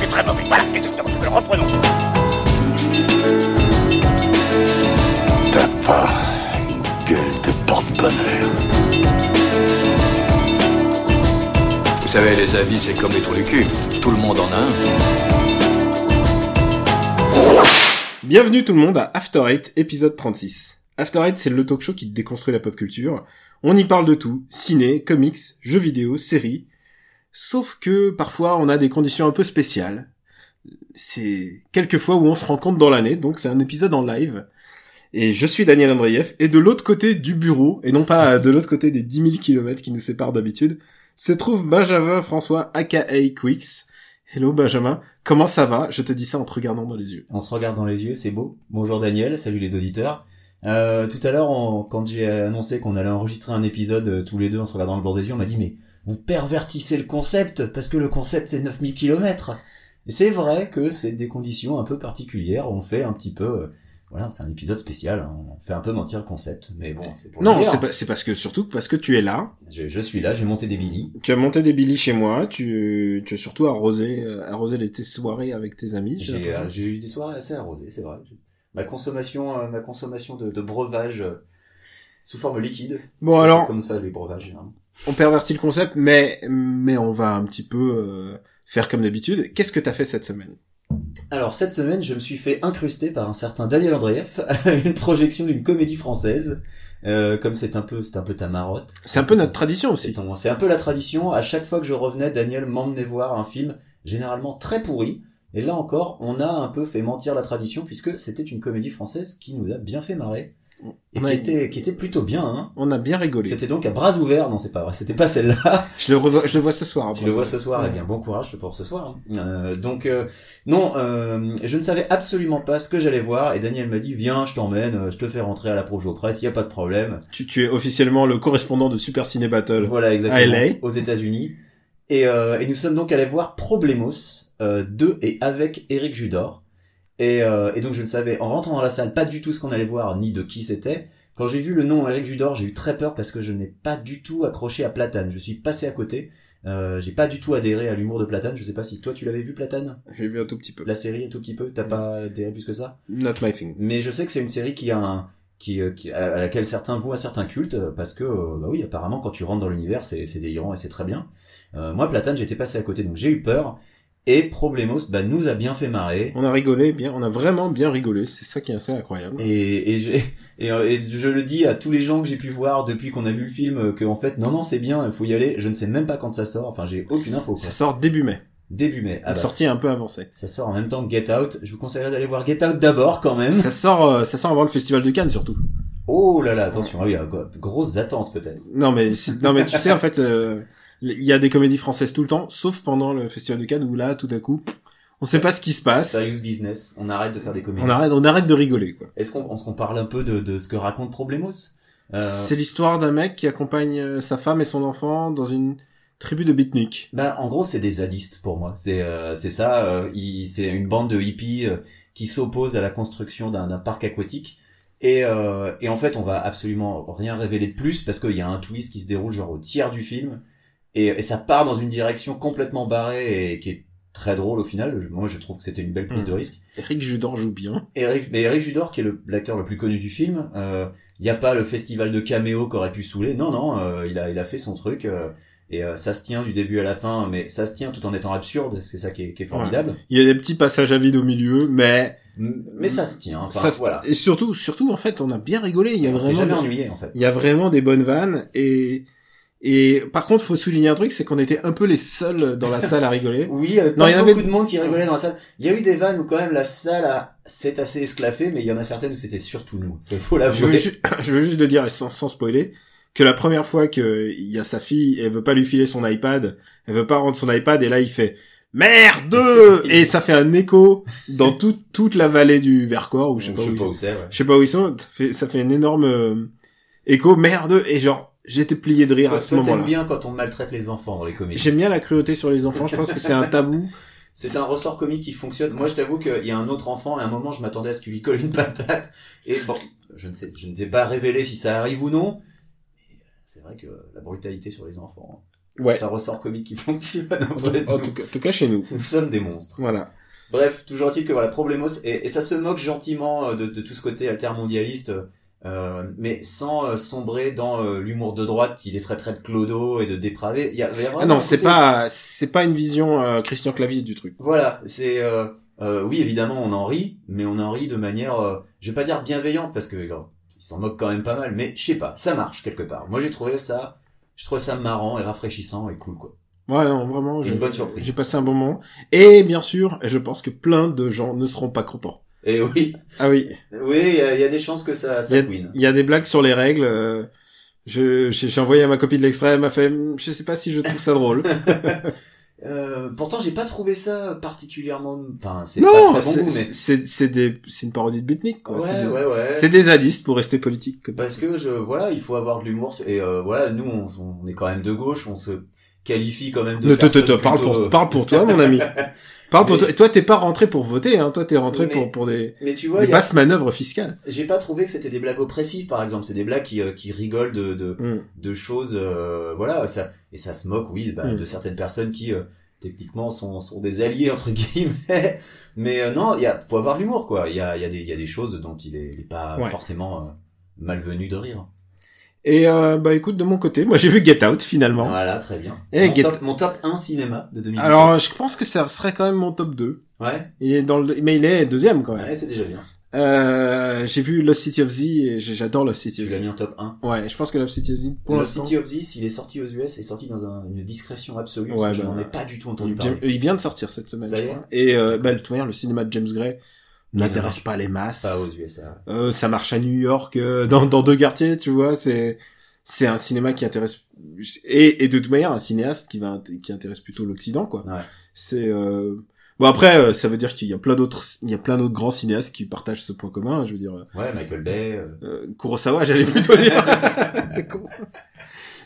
c'était très mauvais. Voilà, exactement. Reprenons. T'as pas une gueule de porte-bonheur. Vous savez, les avis, c'est comme les trous du cul. Tout le monde en a un. Bienvenue tout le monde à After Eight, épisode 36. After Eight, c'est le talk show qui déconstruit la pop culture. On y parle de tout, ciné, comics, jeux vidéo, séries. Sauf que parfois on a des conditions un peu spéciales. C'est quelques fois où on se rencontre dans l'année, donc c'est un épisode en live. Et je suis Daniel Andreev, et de l'autre côté du bureau, et non pas de l'autre côté des 10 000 kilomètres qui nous séparent d'habitude, se trouve Benjamin François aka Quicks. Hello Benjamin, comment ça va? Je te dis ça en te regardant dans les yeux. On se regarde dans les yeux, c'est beau. Bonjour Daniel, salut les auditeurs. Euh, tout à l'heure, quand j'ai annoncé qu'on allait enregistrer un épisode euh, tous les deux en se regardant le bord des yeux, on m'a dit mais vous pervertissez le concept parce que le concept c'est 9000 km. Et c'est vrai que c'est des conditions un peu particulières. On fait un petit peu, euh, voilà, c'est un épisode spécial. hein. On fait un peu mentir le concept, mais bon, c'est pour Non, c'est pas- c'est parce que surtout parce que tu es là. Je, je suis là, j'ai monté des billis. Tu as monté des billets chez moi. Tu, tu as surtout arrosé, euh, arrosé les tes soirées avec tes amis. j'ai euh, j'ai eu des soirées assez arrosées, c'est vrai. Ma consommation, euh, ma consommation de, de breuvage euh, sous forme liquide. Bon alors, comme ça les breuvages. généralement. On pervertit le concept, mais mais on va un petit peu euh, faire comme d'habitude. Qu'est-ce que t'as fait cette semaine? Alors cette semaine, je me suis fait incruster par un certain Daniel Andreev à une projection d'une comédie française. Euh, comme c'est un peu, c'est un peu ta marotte. C'est un peu notre tradition aussi. c'est un peu la tradition. À chaque fois que je revenais, Daniel m'emmenait voir un film généralement très pourri. Et là encore, on a un peu fait mentir la tradition puisque c'était une comédie française qui nous a bien fait marrer et On qui a- était, qui était plutôt bien. Hein. On a bien rigolé. C'était donc à bras ouverts. Non, c'est pas vrai. C'était pas celle-là. Je le revois, je le vois ce soir. Tu le vois ce soir, eh bien bon courage pour ce soir. hein. Euh, donc euh, non, euh, je ne savais absolument pas ce que j'allais voir et Daniel m'a dit viens, je t'emmène, euh, je te fais rentrer à la Projo Presse, il y a pas de problème. Tu, tu es officiellement le correspondant de Super Ciné Battle. Voilà exactement. À LA. Aux États-Unis. Et, euh, et nous sommes donc allés voir Problemos euh, de et avec Eric Judor. Et, euh, et donc je ne savais en rentrant dans la salle pas du tout ce qu'on allait voir ni de qui c'était. Quand j'ai vu le nom Eric Judor, j'ai eu très peur parce que je n'ai pas du tout accroché à Platane. Je suis passé à côté. Euh, j'ai pas du tout adhéré à l'humour de Platane. Je sais pas si toi tu l'avais vu Platane, J'ai vu un tout petit peu. la série un tout petit peu? T'as pas adhéré plus que ça? Not my thing. Mais je sais que c'est une série qui a un qui, euh, qui- à laquelle certains vouent un certain culte euh, parce que euh, bah oui apparemment quand tu rentres dans l'univers c'est c'est délirant et c'est très bien. Euh, moi Platane j'étais passé à côté donc j'ai eu peur et Problemos bah nous a bien fait marrer. On a rigolé bien, on a vraiment bien rigolé. C'est ça qui est assez incroyable. Et, et, je, et, et je le dis à tous les gens que j'ai pu voir depuis qu'on a vu le film euh, que en fait non non c'est bien il faut y aller je ne sais même pas quand ça sort enfin j'ai aucune info quoi. Ça sort début mai. début mai ah bah, sortie un peu avancée. ça sort en même temps que Get Out je vous conseillerais d'aller voir Get Out d'abord quand même ça sort, euh, ça sort avant le festival de Cannes surtout. oh là là attention ah oui grosses attentes peut-être Non mais non mais tu sais en fait euh, il y a des comédies françaises tout le temps sauf pendant le festival de Cannes où là tout à coup on sait pas ce qui se passe. Serious business on arrête de faire des comédies On arrête on arrête de rigoler quoi. Est-ce qu'on est-ce qu'on parle un peu de, de ce que raconte Problemos? Euh, C'est l'histoire d'un mec qui accompagne euh, sa femme et son enfant dans une tribu de beatniks. bah, En gros, c'est des zadistes pour moi. C'est euh, c'est ça. euh, c'est une bande de hippies euh, qui s'oppose à la construction d'un d'un parc aquatique. Et, euh, et en fait, on va absolument rien révéler de plus parce qu'il y a un twist qui se déroule genre au tiers du film. Et, et ça part dans une direction complètement barrée et qui est très drôle au final. Moi, je trouve que c'était une belle prise Mm. de risque. Eric Judor joue bien. Eric, mais Eric Judor, qui est le- l'acteur le plus connu du film, il n'y a pas le festival de caméo qu'aurait pu saouler. Non, non, euh, il a, il a fait son truc euh, et euh, ça se tient du début à la fin, mais ça se tient tout en étant absurde. C'est ça qui est, qui est formidable. Il y a des petits passages à vide au milieu mais Mais ça se tient. Enfin, ça se- voilà. et surtout surtout en fait on a bien rigolé, il y a On vraiment jamais ennuyé en fait. il y a vraiment des bonnes vannes et et par contre faut souligner un truc c'est qu'on était un peu les seuls dans la salle à rigoler. Oui, euh, Non, il y en beaucoup avait- de monde qui rigolait dans la salle. Il y a eu des vannes où quand même la salle a- s'est assez esclaffée, mais il y en a certaines où c'était surtout nous. Il faut Je veux, l'avouer. ju- je veux juste le dire et sans, sans spoiler que la première fois que il y a sa fille, elle veut pas lui filer son iPad, elle veut pas rendre son iPad et là il fait merde et ça fait un écho dans tout- toute la vallée du Vercors ou je sais pas où, ils sont. c'est. je sais pas où ils sont, ça fait, ça fait un énorme euh, écho merde et genre j'étais plié de rire Toi, à ce toi, t'aimes moment-là. bien quand on maltraite les enfants dans les comédies. J'aime bien la cruauté sur les enfants, je pense que c'est un tabou. C'est un ressort comique qui fonctionne. Moi, je t'avoue qu'il y a un autre enfant, et à un moment, je m'attendais à ce qu'il lui colle une patate. Et bon, je ne sais, je ne sais pas révéler si ça arrive ou non. C'est vrai que la brutalité sur les enfants. Ouais. C'est un ressort comique qui fonctionne En tout cas, en tout cas chez nous. Nous sommes des monstres. Voilà. Bref, toujours est-il que voilà, Problemos, et, et ça se moque gentiment euh, de, de tout ce côté altermondialiste, euh, mais sans euh, sombrer dans euh, l'humour de droite, il est très très de clodo et de dépravé. Il y a, il y a vraiment Ah non, c'est côté- pas, c'est pas une vision euh, Christian Clavier du truc. Voilà, c'est... Euh, euh, oui, évidemment, on en rit, mais on en rit de manière, euh, je vais pas dire bienveillante, parce que il s'en moque quand même pas mal, mais je sais pas, ça marche quelque part. Moi, j'ai trouvé ça... J'ai trouvé ça marrant et rafraîchissant et cool, quoi. Ouais, non, vraiment, j'ai Une bonne surprise. J'ai passé un bon moment. Et bien sûr, je pense que plein de gens ne seront pas contents. Et oui, Ah oui, oui, il y, a- il y a des chances que ça, ça il y a des blagues sur les règles. euh, je j'ai envoyé à ma copine de l'extrait, elle m'a fait, Hum, je sais pas si je trouve ça drôle. Euh, pourtant, j'ai pas trouvé ça particulièrement... Enfin, c'est pas très bon goût, mais... c'est c'est des c'est une parodie de Beatnik quoi. Ouais, c'est des, ouais, ouais. c'est des zadistes pour rester politique. Parce que je, voilà, il faut avoir de l'humour et euh, voilà, nous, on, on est quand même de gauche, on se qualifie quand même de. Ne te te te parle pour parle pour toi mon ami. Parle pour toi. T'es pas rentré pour voter hein. Toi t'es rentré Mais- pour pour des, Mais tu vois, des a- basses manœuvres fiscales. j'ai pas trouvé que c'était des blagues oppressives, par exemple. C'est des blagues qui, euh, qui rigolent de, de, Hum. de choses, euh, voilà, ça, et ça se moque, oui, bah, Mm. de certaines personnes qui, euh, techniquement, sont, sont des alliés, entre guillemets. Mais euh, non, il y a, faut avoir de l'humour, quoi. Il y a, il y, a des- il y a des choses dont il est, il est pas Ouais. forcément euh, malvenu de rire. Et euh, bah écoute de mon côté, moi j'ai vu Get Out finalement. Voilà, très bien. Et mon, Get- top, mon top 1 cinéma de 2017. Alors je pense que ça serait quand même mon top 2. ouais, Il est dans le mais il est deuxième quand même. ouais c'est déjà bien. Euh, j'ai vu Lost City of Z et j'adore Lost City Tu of l'as Z. mis en top 1. Ouais, je pense que Lost City of Z pour Le l'instant. City of This, il est sorti aux US et sorti dans un- une discrétion absolue. parce Ouais, que je bah, n'en ai pas du tout entendu parler. il vient de sortir cette semaine, Ça je y est crois. Et euh, bah, manière, le cinéma de James Gray n'intéresse pas les masses. Pas aux USA. Euh, ça marche à New York, euh, dans, dans deux quartiers, tu vois. C'est c'est un cinéma qui intéresse et, et de toute manière un cinéaste qui va qui intéresse plutôt l'Occident, quoi. Ouais. C'est euh... bon après, euh, ça veut dire qu'il y a plein d'autres il y a plein d'autres grands cinéastes qui partagent ce point commun. Je veux dire, Ouais, Michael Bay. euh, euh, Kurosawa, j'allais plutôt dire. T'es con.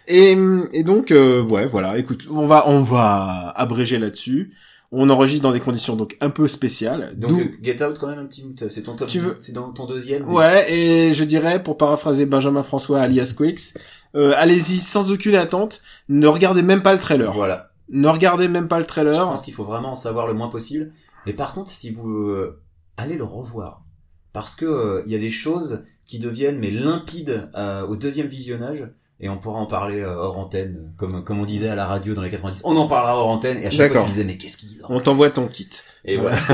Et, et donc, euh, ouais, voilà. Écoute, on va, on va abréger là-dessus. On enregistre dans des conditions donc un peu spéciales. Donc euh, Get Out quand même un petit c'est ton top Tu veux- c'est dans ton deuxième. mais- ouais, et je dirais, pour paraphraser Benjamin François alias Quicks, euh, allez-y sans aucune attente. Ne regardez même pas le trailer. Voilà. Ne regardez même pas le Je trailer. pense qu'il faut vraiment en savoir le moins possible. Mais par contre, si vous euh, allez le revoir, parce que euh, il y a des choses qui deviennent mais limpides euh, au deuxième visionnage. Et on pourra en parler euh, hors antenne, comme comme on disait à la radio dans les 90. On en parlera hors antenne. Et à chaque fois, tu disais mais qu'est-ce qu'ils disent On t'envoie ton kit. Et voilà.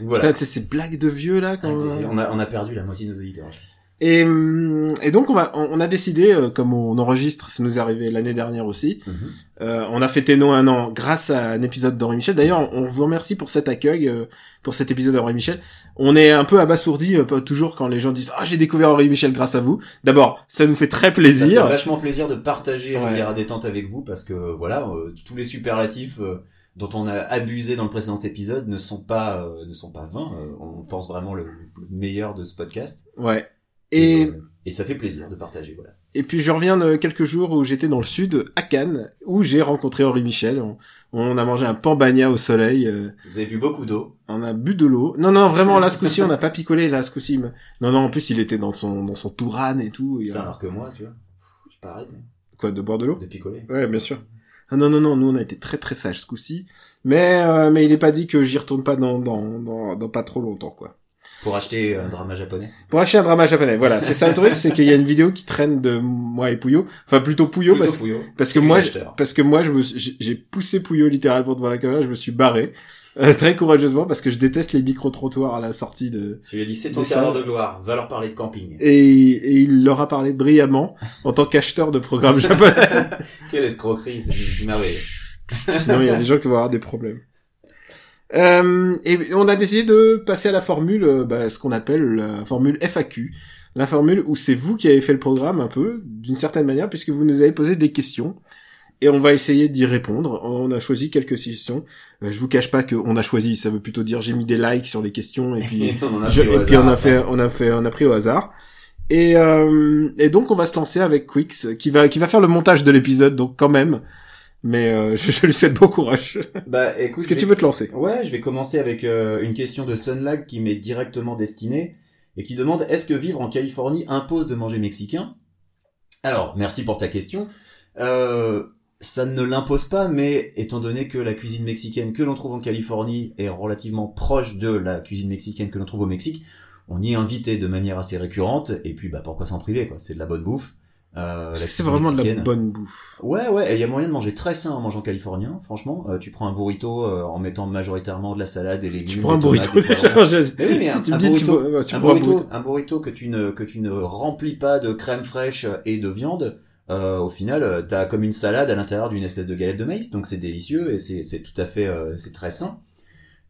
voilà. Putain, sais, ces blagues de vieux là. Ah, Quand... mais on a on a perdu la moitié de nos auditeurs. je pense. Et, hum, et donc on, va, on on a décidé, euh, comme on enregistre, ça nous est arrivé l'année dernière aussi, Mhm. euh, on a fêté nos un an grâce à un épisode d'Henri Michel. D'ailleurs, on vous remercie pour cet accueil, euh, pour cet épisode d'Henri Michel. On est un peu abasourdi euh, pas toujours quand les gens disent ah j'ai découvert Henri Michel grâce à vous. D'abord, ça nous fait très Ça fait plaisir. vachement plaisir de partager Ouais. Riviera détente avec vous parce que voilà, euh, tous les superlatifs euh, dont on a abusé dans le précédent épisode ne sont pas euh, ne sont pas vains. Euh, on pense vraiment le, le meilleur de ce podcast. Ouais. Et, euh, et ça fait plaisir de partager. Voilà. et puis je reviens de quelques jours où j'étais dans le sud, à Cannes, où j'ai rencontré Henri Michel. On, on a mangé un pambagna au soleil. euh, Vous avez bu beaucoup d'eau. On a bu de l'eau. Non, non, vraiment, là, ce coup-ci, on n'a pas picolé, là, ce coup-ci. Non, non, en plus, il était dans son, dans son Tourane et tout. a- Putain, alors que moi, tu vois, pas arrêté Quoi, de boire de l'eau? de picoler. Ouais, bien sûr. Ah non, non, non, nous, on a été très, très sages ce coup-ci. Mais, euh, mais il est pas dit que j'y retourne pas dans, dans, dans, dans pas trop longtemps, quoi. Pour acheter un drama japonais. Pour acheter un drama japonais, voilà, c'est ça le truc, c'est qu'il y a une vidéo qui traîne de moi et Pouillot. Enfin, plutôt Pouillot, Plutôt parce, parce que moi, parce que moi, je me, j'ai poussé Pouillot littéralement devant la caméra, je me suis barré. euh, très courageusement, parce que je déteste les micro-trottoirs à la sortie de, Tu lui as dit c'est ton d'heure de gloire. Va leur parler de camping. et, et il leur a parlé brillamment en tant qu'acheteur de programmes japonais. Quelle escroquerie. C'est merveilleux. Sinon, il y a des gens qui vont avoir des problèmes. Euh, et on a décidé de passer à la formule, euh, bah, ce qu'on appelle la formule FAQ. La formule où c'est vous qui avez fait le programme un peu, d'une certaine manière, puisque vous nous avez posé des questions. Et on va essayer d'y répondre. On a choisi quelques questions. Euh, je vous cache pas qu'on a choisi, ça veut plutôt dire j'ai mis des likes sur les questions et puis on a Je- et puis on a fait, on a fait, on a pris au hasard. Et, euh, et donc on va se lancer avec Quix, qui va, qui va faire le montage de l'épisode, donc quand même. Mais euh, je, je lui souhaite bon courage. Bah écoute, Est-ce que tu veux te lancer? Ouais, je vais commencer avec euh, une question de Sunlag qui m'est directement destinée et qui demande est-ce que vivre en Californie impose de manger mexicain? Alors, merci pour ta question. Euh, ça ne l'impose pas, mais étant donné que la cuisine mexicaine que l'on trouve en Californie est relativement proche de la cuisine mexicaine que l'on trouve au Mexique, on y est invité de manière assez récurrente, et puis bah pourquoi s'en priver quoi, c'est de la bonne bouffe. Euh, C'est vraiment de la bonne bouffe. Ouais, ouais, et il y a moyen de manger très sain en mangeant californien, franchement. Euh, tu prends un burrito euh, en mettant majoritairement de la salade et légumes. Tu prends un burrito un- burrito- que tu ne que tu ne remplis pas de crème fraîche et de viande. euh, au final, euh, t'as comme une salade à l'intérieur d'une espèce de galette de maïs, donc c'est délicieux et c'est c'est tout à fait euh, c'est très sain.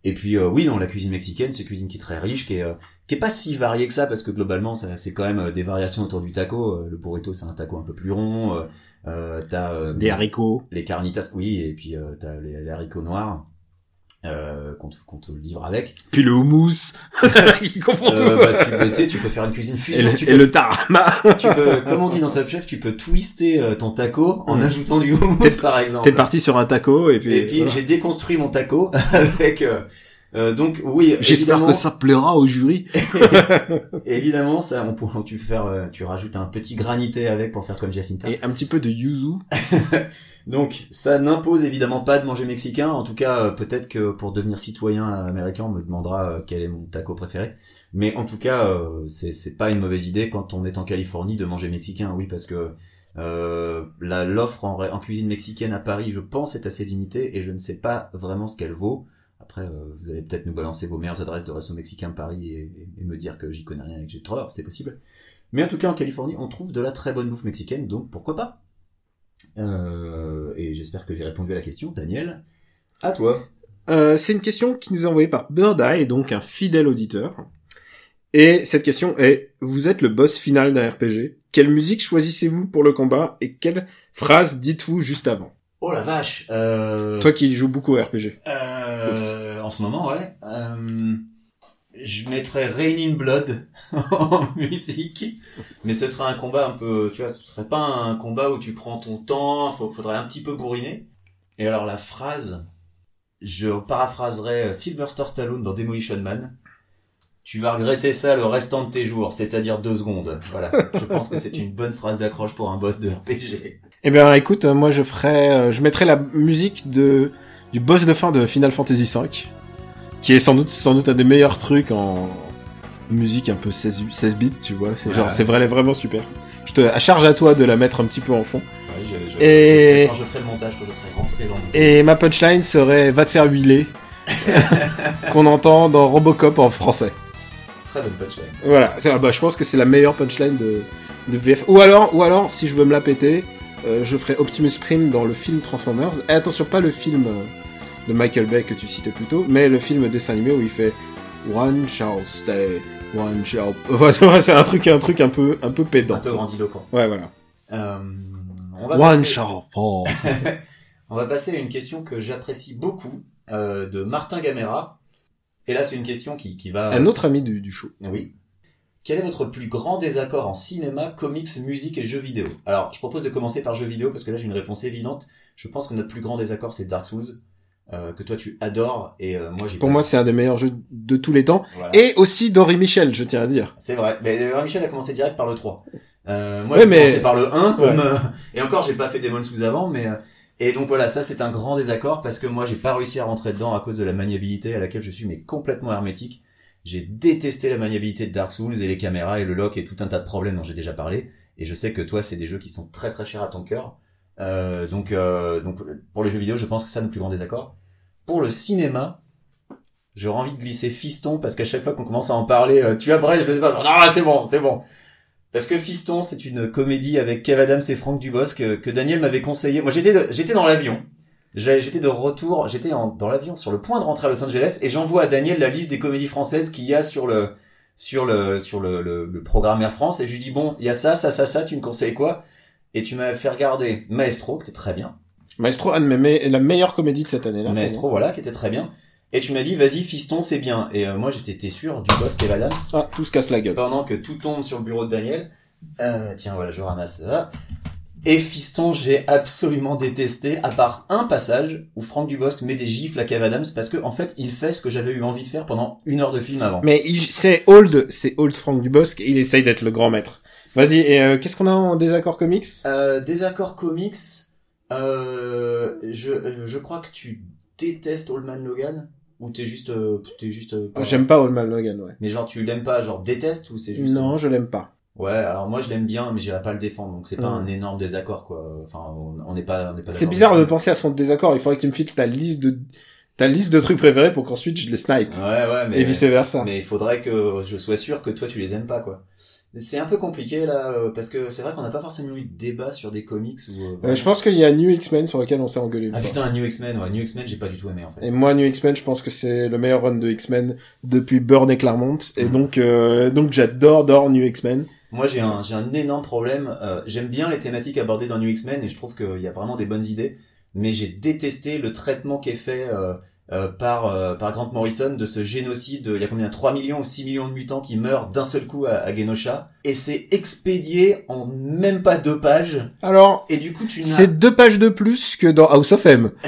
Et puis euh, oui, non, la cuisine mexicaine, c'est une cuisine qui est très riche, qui est euh, qui est pas si variée que ça parce que globalement, ça c'est quand même euh, des variations autour du taco. Euh, Le burrito, c'est un taco un peu plus rond. Euh, t'as euh, Des haricots. les carnitas, oui, et puis euh, t'as les, les haricots noirs euh, qu'on te, qu'on te livre avec. Puis le houmous. Qui confond tout. Euh, bah, tu, peux- tu sais, tu peux faire une cuisine Et fusion. le, tu, et le tarama. tu peux, comme on dit dans Top Chef, tu peux twister euh, ton taco en Mm. ajoutant du houmous, par exemple. T'es parti sur un taco et puis. Et puis voilà. j'ai déconstruit mon taco avec. Euh, donc oui, J'espère que ça plaira au jury. évidemment ça, on peut, tu faire, euh, tu rajoutes un petit granité avec pour faire comme Jacinta. Et un petit peu de yuzu. Donc, ça n'impose évidemment pas de manger mexicain. En tout cas, euh, peut-être que pour devenir citoyen américain, on me demandera quel est mon taco préféré. Mais en tout cas, c'est pas une mauvaise idée quand on est en Californie de manger mexicain. Oui, parce que euh, la l'offre en, en cuisine mexicaine à Paris, je pense, est assez limitée et je ne sais pas vraiment ce qu'elle vaut. Après, euh, vous allez peut-être nous balancer vos meilleures adresses de resto mexicain Paris et me dire que j'y connais rien et que j'ai tort, c'est possible. Mais en tout cas, en Californie, on trouve de la très bonne bouffe mexicaine, donc pourquoi pas? Euh, et j'espère que j'ai répondu à la question. Daniel, à toi. Euh, c'est une question qui nous est envoyée par Bird Eye, donc un fidèle auditeur. Et cette question est, vous êtes le boss final d'un RPG. Quelle musique choisissez-vous pour le combat et quelle phrase dites-vous juste avant? Oh la vache. Euh, Toi qui joues beaucoup au RPG. euh, en ce moment, ouais. Euh, je mettrais Rain in Blood en musique, mais ce sera un combat un peu, tu vois, ce serait pas un combat où tu prends ton temps. Faut, faudrait un petit peu bourriner. Et alors la phrase, je paraphraserais euh, Sylvester Stallone dans Demolition Man. Tu vas regretter ça le restant de tes jours, c'est-à-dire deux secondes. Voilà. Je pense que c'est une bonne phrase d'accroche pour un boss de RPG. Eh bien, écoute, euh, moi je ferais, euh, je mettrais la musique de du boss de fin de Final Fantasy V, qui est sans doute sans doute un des meilleurs trucs en musique un peu 16, 16 bits, tu vois. C'est genre, Ouais. c'est vrai, vraiment super. Je te à charge à toi de la mettre un petit peu en fond. Ouais, je, je- Et- je- quand je ferai le montage, je serai rentré dans le... Et ma punchline serait va te faire huiler, qu'on entend dans Robocop en français. Très bonne punchline. Voilà, C'est- ah bah, je pense que c'est la meilleure punchline de, de VF. Ou alors, ou alors, si je veux me la péter, euh, je ferai Optimus Prime dans le film Transformers. Et attention, pas le film euh, de Michael Bay que tu citais plus tôt, mais le film dessin animé où il fait One shall stay, one shall. Ouais, c'est un truc, un truc un peu, un peu pédant. Un peu grandiloquent. Ouais, voilà. Euh, on, va One passer, shall fall. on va passer à une question que j'apprécie beaucoup, euh, de Martin Gamera. Et là, c'est une question qui, qui va... un autre ami du, du show. Oui. Quel est votre plus grand désaccord en cinéma, comics, musique et jeux vidéo? Alors, je propose de commencer par jeux vidéo parce que là, j'ai une réponse évidente. Je pense que notre plus grand désaccord, c'est Dark Souls, euh, que toi, tu adores, et euh, moi, j'ai Pour pas- moi, c'est un des meilleurs jeux de tous les temps. Voilà. Et aussi d'Henri Michel, je tiens à dire. C'est vrai. Mais euh, Michel a commencé direct par le 3. Euh, moi, Ouais, j'ai mais- commencé par le 1. Comme, Ouais. euh, et encore, j'ai pas fait Demon's Souls avant, mais... et donc voilà, ça c'est un grand désaccord parce que moi j'ai pas réussi à rentrer dedans à cause de la maniabilité à laquelle je suis mais complètement hermétique. J'ai détesté la maniabilité de Dark Souls et les caméras et le lock et tout un tas de problèmes dont j'ai déjà parlé. Et je sais que toi c'est des jeux qui sont très très chers à ton cœur. Euh, donc euh, donc pour les jeux vidéo, je pense que ça notre plus grand désaccord. Pour le cinéma, j'aurais envie de glisser Fiston parce qu'à chaque fois qu'on commence à en parler, euh, tu abrèges le débat. Genre, ah c'est bon, c'est bon. Parce que Fiston, c'est une comédie avec Kev Adams et Franck Dubosc que, que Daniel m'avait conseillé. Moi, j'étais j'étais dans l'avion. J'étais de retour, j'étais dans l'avion sur le point de rentrer à Los Angeles et j'envoie à Daniel la liste des comédies françaises qu'il y a sur le sur le sur le, le, le programme Air France et je lui dis bon, il y a ça, ça, ça, ça, tu me conseilles quoi? Et tu m'as fait regarder Maestro, qui était très bien. Maestro, un de mes me- la meilleure comédie de cette année-là. Maestro, voilà, qui était très bien. Et tu m'as dit vas-y Fiston, c'est bien. Et euh, moi j'étais sûr, Dubosc et Adams Ah, tout se casse la gueule. pendant que tout tombe sur le bureau de Daniel. Euh, tiens, voilà, je ramasse ça. Et Fiston, j'ai absolument détesté, à part un passage où Franck Dubosc met des gifles à Kev Adams parce que en fait, il fait ce que j'avais eu envie de faire pendant une heure de film avant. Mais c'est old, c'est old Frank Dubosc et il essaye d'être le grand maître. Vas-y, et euh, qu'est-ce qu'on a en désaccord comics? Euh, désaccord comics, euh, je, je crois que tu détestes Old Man Logan ou t'es juste, euh, t'es juste. euh, J'aime pas Old Man Logan, ouais. Mais genre tu l'aimes pas, genre déteste ou c'est juste. Non, je l'aime pas. Ouais, alors moi je l'aime bien, mais j'irai pas le défendre, donc c'est pas un énorme désaccord quoi. Enfin, on n'est pas, on n'est pas. C'est bizarre de penser à son désaccord. Il faudrait que tu me files ta liste de ta liste de trucs préférés pour qu'ensuite je les snipe Ouais, ouais, mais. et vice versa. Mais il faudrait que je sois sûr que toi tu les aimes pas quoi. C'est un peu compliqué là, euh, parce que c'est vrai qu'on n'a pas forcément eu de débat sur des comics ou. Euh, je pense qu'il y a New X-Men sur lequel on s'est engueulé Ah fois. putain, New X-Men, ouais, New X-Men j'ai pas du tout aimé en fait. Et moi, New X-Men, je pense que c'est le meilleur run de X-Men depuis Burn et Claremont. Et Mhm. donc, euh, donc j'adore, adore New X-Men. Moi, j'ai un, j'ai un énorme problème. Euh, J'aime bien les thématiques abordées dans New X-Men et je trouve qu'il y a vraiment des bonnes idées. Mais j'ai détesté le traitement qui est fait euh, euh, par euh, par Grant Morrison de ce génocide. Il y a combien 3 millions ou 6 millions de mutants qui meurent d'un seul coup à, à Genosha. Et c'est expédié en même pas deux pages. Alors, Et du coup, tu c'est deux pages de plus que dans House of M.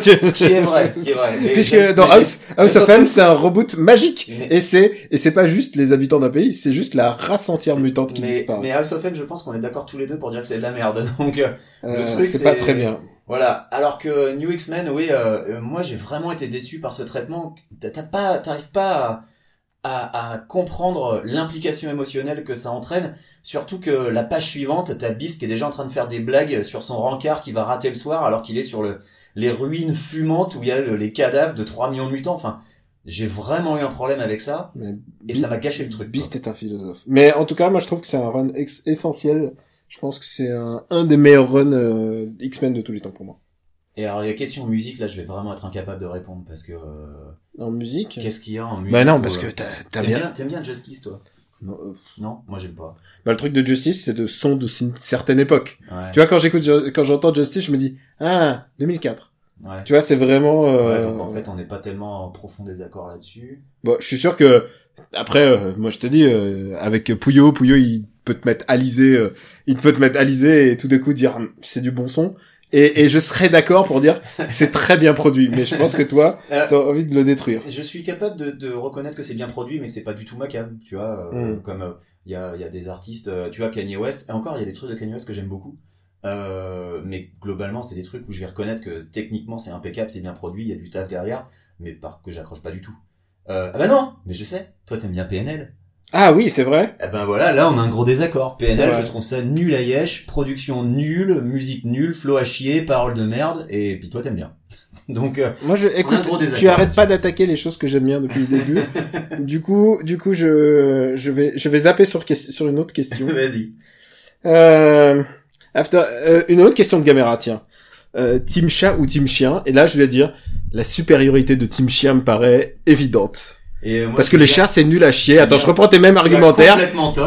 Ce qui est vrai, ce qui est vrai. Mais Puisque dans mais House, House of M, c'est un reboot magique. Et c'est, et c'est pas juste les habitants d'un pays, c'est juste la race entière mutante qui disparaît. mais House of M, je pense qu'on est d'accord tous les deux pour dire que c'est de la merde. Donc, euh, Euh, c'est- pas très bien. Voilà. Alors que New X-Men, oui, euh, euh, moi j'ai vraiment été déçu par ce traitement. T'as pas, t'arrives pas à, à, à comprendre l'implication émotionnelle que ça entraîne. Surtout que la page suivante, t'as Beast qui est déjà en train de faire des blagues sur son rencard qui va rater le soir alors qu'il est sur le, les ruines fumantes où il y a les cadavres de 3 millions de mutants. Enfin, j'ai vraiment eu un problème avec ça Mais et ça m'a gâché le truc. Beast est un philosophe. Mais en tout cas, moi je trouve que c'est un run ex- essentiel. Je pense que c'est un, un des meilleurs runs euh, X-Men de tous les temps pour moi. Et alors, les questions musique, là, je vais vraiment être incapable de répondre parce que euh, En musique qu'est-ce qu'il y a en musique Bah non, parce que t'as, t'as T'aimes bien... t'aimes bien Justice, toi? Non, euh, Non, moi j'aime pas. Bah, le truc de Justice, c'est de son de une certaine époque. Ouais. Tu vois, quand j'écoute, quand j'entends Justice, je me dis, ah, 2004. Ouais. Tu vois, c'est vraiment, Ouais, euh... donc en fait, on n'est pas tellement en profond désaccord là-dessus. bon, je suis sûr que, après, euh, moi je te dis, euh, avec Pouillot, Pouillot, il peut te mettre alisé, euh, il peut te mettre alisé et tout d'un coup dire, Hum, c'est du bon son. Et, et je serais d'accord pour dire c'est très bien produit, mais je pense que toi, Euh, t'as envie de le détruire. je suis capable de, de reconnaître que c'est bien produit, mais c'est pas du tout ma cam. Tu vois, euh, Mm. comme euh, il y, a, y a des artistes, euh, tu vois, Kanye West. Et encore, il y a des trucs de Kanye West que j'aime beaucoup. Euh, mais globalement, c'est des trucs où je vais reconnaître que techniquement c'est impeccable, c'est bien produit, il y a du taf derrière, mais par que j'accroche pas du tout. Euh, ah bah non, mais je sais. Toi, t'aimes bien PNL. Ah oui, c'est vrai. Eh ben voilà, là on a un gros désaccord. PNL, je trouve ça nul à yesh, production nulle, musique nulle, flow à chier, paroles de merde, et puis toi t'aimes bien. Donc euh, Moi, je, écoute, tu arrêtes pas d'attaquer les choses que j'aime bien depuis le début. du coup, du coup, je, je vais, je vais zapper sur, sur une autre question. vas-y. Euh, after, euh, une autre question de Gamera, tiens. Euh, team chat ou team chien? Et là, je vais dire, la supériorité de team chien me paraît évidente. Et euh, moi, Parce que les chats, c'est nul à chier. Attends, je reprends tes mêmes argumentaires.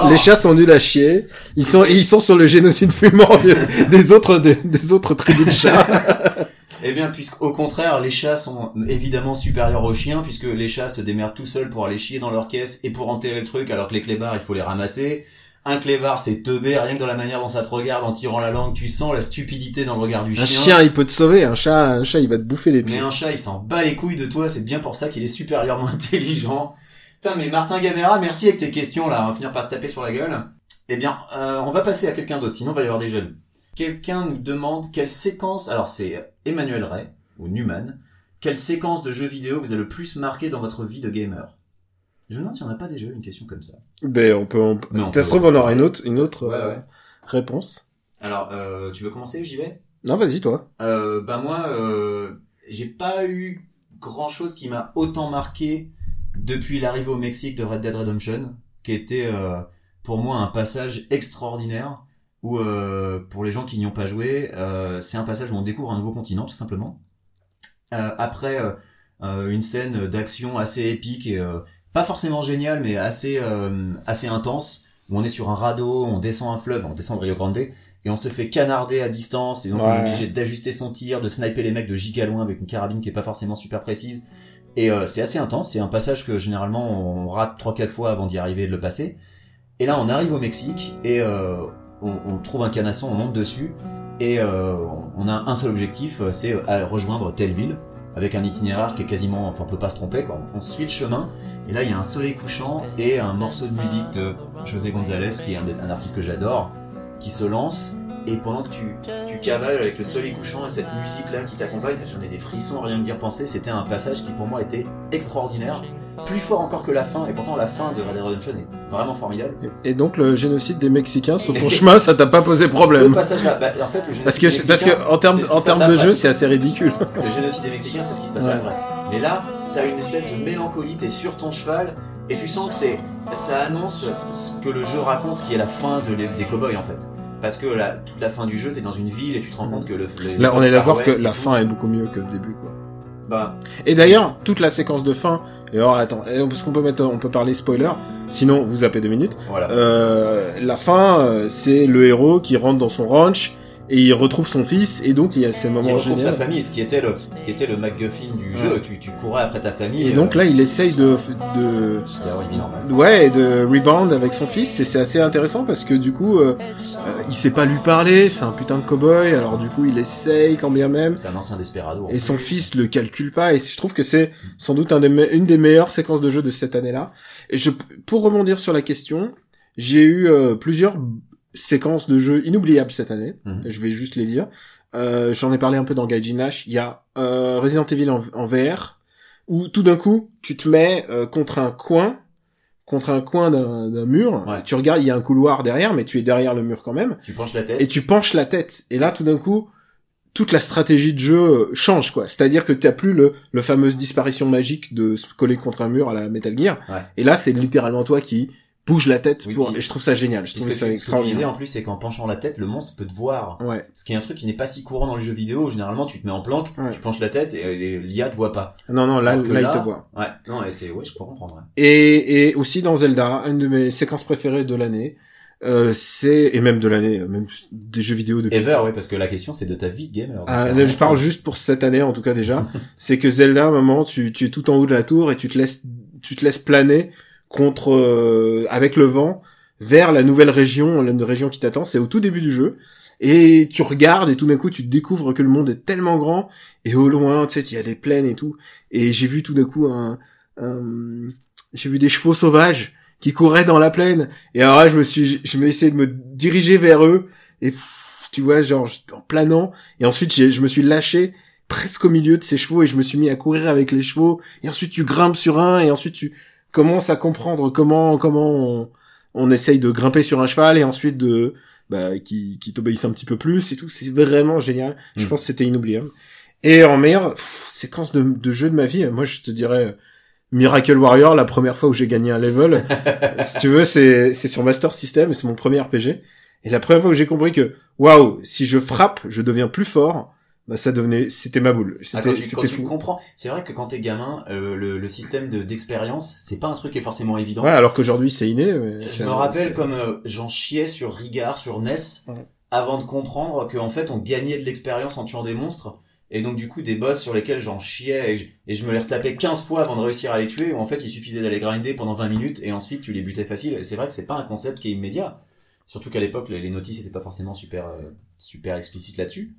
Les chats sont nuls à chier. Ils sont, ils sont sur le génocide fumant de- des autres, des, des autres tribus de chats. Eh bien, puisqu'au contraire, les chats sont évidemment supérieurs aux chiens, puisque les chats se démerdent tout seuls pour aller chier dans leur caisse et pour enterrer le truc, alors que les clébards, il faut les ramasser. Un clébard, c'est teubé, rien que dans la manière dont ça te regarde en tirant la langue, tu sens la stupidité dans le regard du Un chien. chien, il peut te sauver. Un chat, un chat, il va te bouffer les Mais pieds. un chat, il s'en bat les couilles de toi, c'est bien pour ça qu'il est supérieurement intelligent. Putain, mais Martin Gamera, merci avec tes questions là, on va finir par se taper sur la gueule. Eh bien, euh, on va passer à quelqu'un d'autre, sinon il va y avoir des jaloux. Quelqu'un nous demande quelle séquence, alors c'est Emmanuel Ray, ou Newman, quelle séquence de jeux vidéo vous a le plus marqué dans votre vie de gamer? Je me demande si on n'a pas déjà eu une question comme ça. Ben, on peut, on peut... Mais on Ça se peut- trouve, on aura une autre, une autre Ouais, euh, ouais. réponse. Alors, euh, tu veux commencer J'y vais? Non, vas-y, toi. Euh, bah moi, euh, j'ai pas eu grand chose qui m'a autant marqué depuis l'arrivée au Mexique de Red Dead Redemption, qui était euh, pour moi un passage extraordinaire. Où euh, pour les gens qui n'y ont pas joué, euh, c'est un passage où on découvre un nouveau continent tout simplement. Euh, après euh, euh, une scène d'action assez épique et euh, pas forcément géniale, mais assez euh, assez intense, où on est sur un radeau, on descend un fleuve, on descend le Rio Grande et on se fait canarder à distance et donc on est obligé d'ajuster son tir, de sniper les mecs de giga loin avec une carabine qui est pas forcément super précise. Et euh, c'est assez intense, c'est un passage que généralement on rate 3-4 fois avant d'y arriver et de le passer. Et là on arrive au Mexique et euh, on, on trouve un canasson, on monte dessus et on a un seul objectif, c'est rejoindre telle ville avec un itinéraire qui est quasiment, enfin on peut pas se tromper quoi. On suit le chemin et là il y a un soleil couchant et un morceau de musique de José González, qui est un, artiste que j'adore, qui se lance et pendant que tu, tu cavales avec le soleil couchant et cette musique là qui t'accompagne, j'en ai des frissons à rien que d'y repenser. C'était un passage qui pour moi était extraordinaire, plus fort encore que la fin. Et pourtant la fin de Red Dead Redemption est vraiment formidable. Et donc le génocide des Mexicains sur ton chemin, ça t'a pas posé problème Ce passage-là, bah, en fait, le génocide Parce que des parce que en termes en de jeu, c'est assez ridicule. Le génocide des Mexicains, c'est ce qui se passe Ouais. après. Mais là, t'as une espèce de mélancolie, t'es sur ton cheval, et tu sens que c'est, ça annonce ce que le jeu raconte, qui est la fin de les- des cowboys en fait. Parce que la, toute la fin du jeu, t'es dans une ville et tu te rends compte que le. le- Là, on est d'accord que la tout, fin est beaucoup mieux que le début, quoi. Bah, Et d'ailleurs, toute la séquence de fin. Et alors, attends, parce qu'on peut mettre, on peut parler spoiler. Sinon, vous zappez deux minutes. voilà. Euh, la fin, euh, c'est le héros qui rentre dans son ranch et il retrouve son fils et donc il y a ces il moments retrouve sa famille, ce qui était le, ce qui était le MacGuffin du Ouais. jeu. Tu, tu courais après ta famille. Et donc là, il essaye de, de, ouais, de rebound avec son fils et c'est assez intéressant parce que du coup, euh, euh, il sait pas lui parler, c'est un putain de cowboy, alors du coup, il essaye quand bien même. C'est un ancien desperado. Et son fils le calcule pas et je trouve que c'est sans doute un des me- une des meilleures séquences de jeu de cette année-là. Et je, pour rebondir sur la question, j'ai eu euh, plusieurs séquences de jeux inoubliables cette année. Mhm. Je vais juste les dire. Euh, J'en ai parlé un peu dans Gaijin Nash. Il y a euh, Resident Evil en, en VR où tout d'un coup tu te mets euh, contre un coin, contre un coin d'un d'un mur. Ouais. Tu regardes, il y a un couloir derrière, mais tu es derrière le mur quand même Tu penches la tête. et tu penches la tête. Et là, tout d'un coup, toute la stratégie de jeu euh, change, quoi. C'est-à-dire que t'as plus le, le fameuse disparition magique de se coller contre un mur à la Metal Gear. Ouais. Et là, c'est littéralement toi qui bouge la tête Oui, pour, puis- et je trouve ça génial. Je trouve ça tu, ce que extraordinaire. en plus, c'est qu'en penchant la tête, le monstre peut te voir. Ouais. Ce qui est un truc qui n'est pas si courant dans le jeu vidéo. Généralement, tu te mets en planque, Ouais. tu penches la tête et l'IA te voit pas. Non, non, là, là, là- il te voit. Ouais, non, et c'est, ouais, je peux comprendre. ouais. Et, et aussi dans Zelda, une de mes séquences préférées de l'année, euh, c'est, et même de l'année, euh, même des jeux vidéo depuis. Ever, oui, parce que la question c'est de ta vie gamer. Ah, là, je parle cool. juste pour cette année en tout cas déjà. c'est que Zelda, à un moment, tu, tu es tout en haut de la tour et tu te laisses, tu te laisses planer contre, euh, avec le vent, vers la nouvelle région, la région qui t'attend. C'est au tout début du jeu. Et tu regardes et tout d'un coup tu découvres que le monde est tellement grand et au loin, tu sais, il y a des plaines et tout. Et j'ai vu tout d'un coup un, un- j'ai vu des chevaux sauvages qui couraient dans la plaine. Et alors là, je me suis, je me essayé de me diriger vers eux et tu vois, genre en planant. Et ensuite, je me suis lâché presque au milieu de ces chevaux et je me suis mis à courir avec les chevaux. Et ensuite, tu grimpes sur un et ensuite tu commences à comprendre comment comment on, on essaye de grimper sur un cheval et ensuite de bah, qui, qui t'obéissent un petit peu plus et tout. C'est vraiment génial. Je Mm. pense que c'était inoubliable. Et en meilleure pff, séquence de, de jeu de ma vie, moi je te dirais Miracle Warrior, la première fois où j'ai gagné un level. si tu veux, c'est c'est sur Master System et c'est mon premier RPG. Et la première fois où j'ai compris que waouh, si je frappe, je deviens plus fort. Bah ça devenait, c'était ma boule. Ah, C'était tu, quand c'était fou. comprends, c'est vrai que quand t'es gamin, euh, le, le système de d'expérience, c'est pas un truc qui est forcément évident. Ouais, alors qu'aujourd'hui c'est inné. mais Je me rappelle comme euh, j'en chiais sur Rigard, sur NES, Ouais. avant de comprendre qu'en fait on gagnait de l'expérience en tuant des monstres. Et donc du coup des boss sur lesquels j'en chiais et je, et je me les retapais 15 fois avant de réussir à les tuer, où en fait il suffisait d'aller grinder pendant 20 minutes et ensuite tu les butais facile. Et c'est vrai que c'est pas un concept qui est immédiat. Surtout qu'à l'époque les, les notices étaient pas forcément super euh, super explicites là-dessus.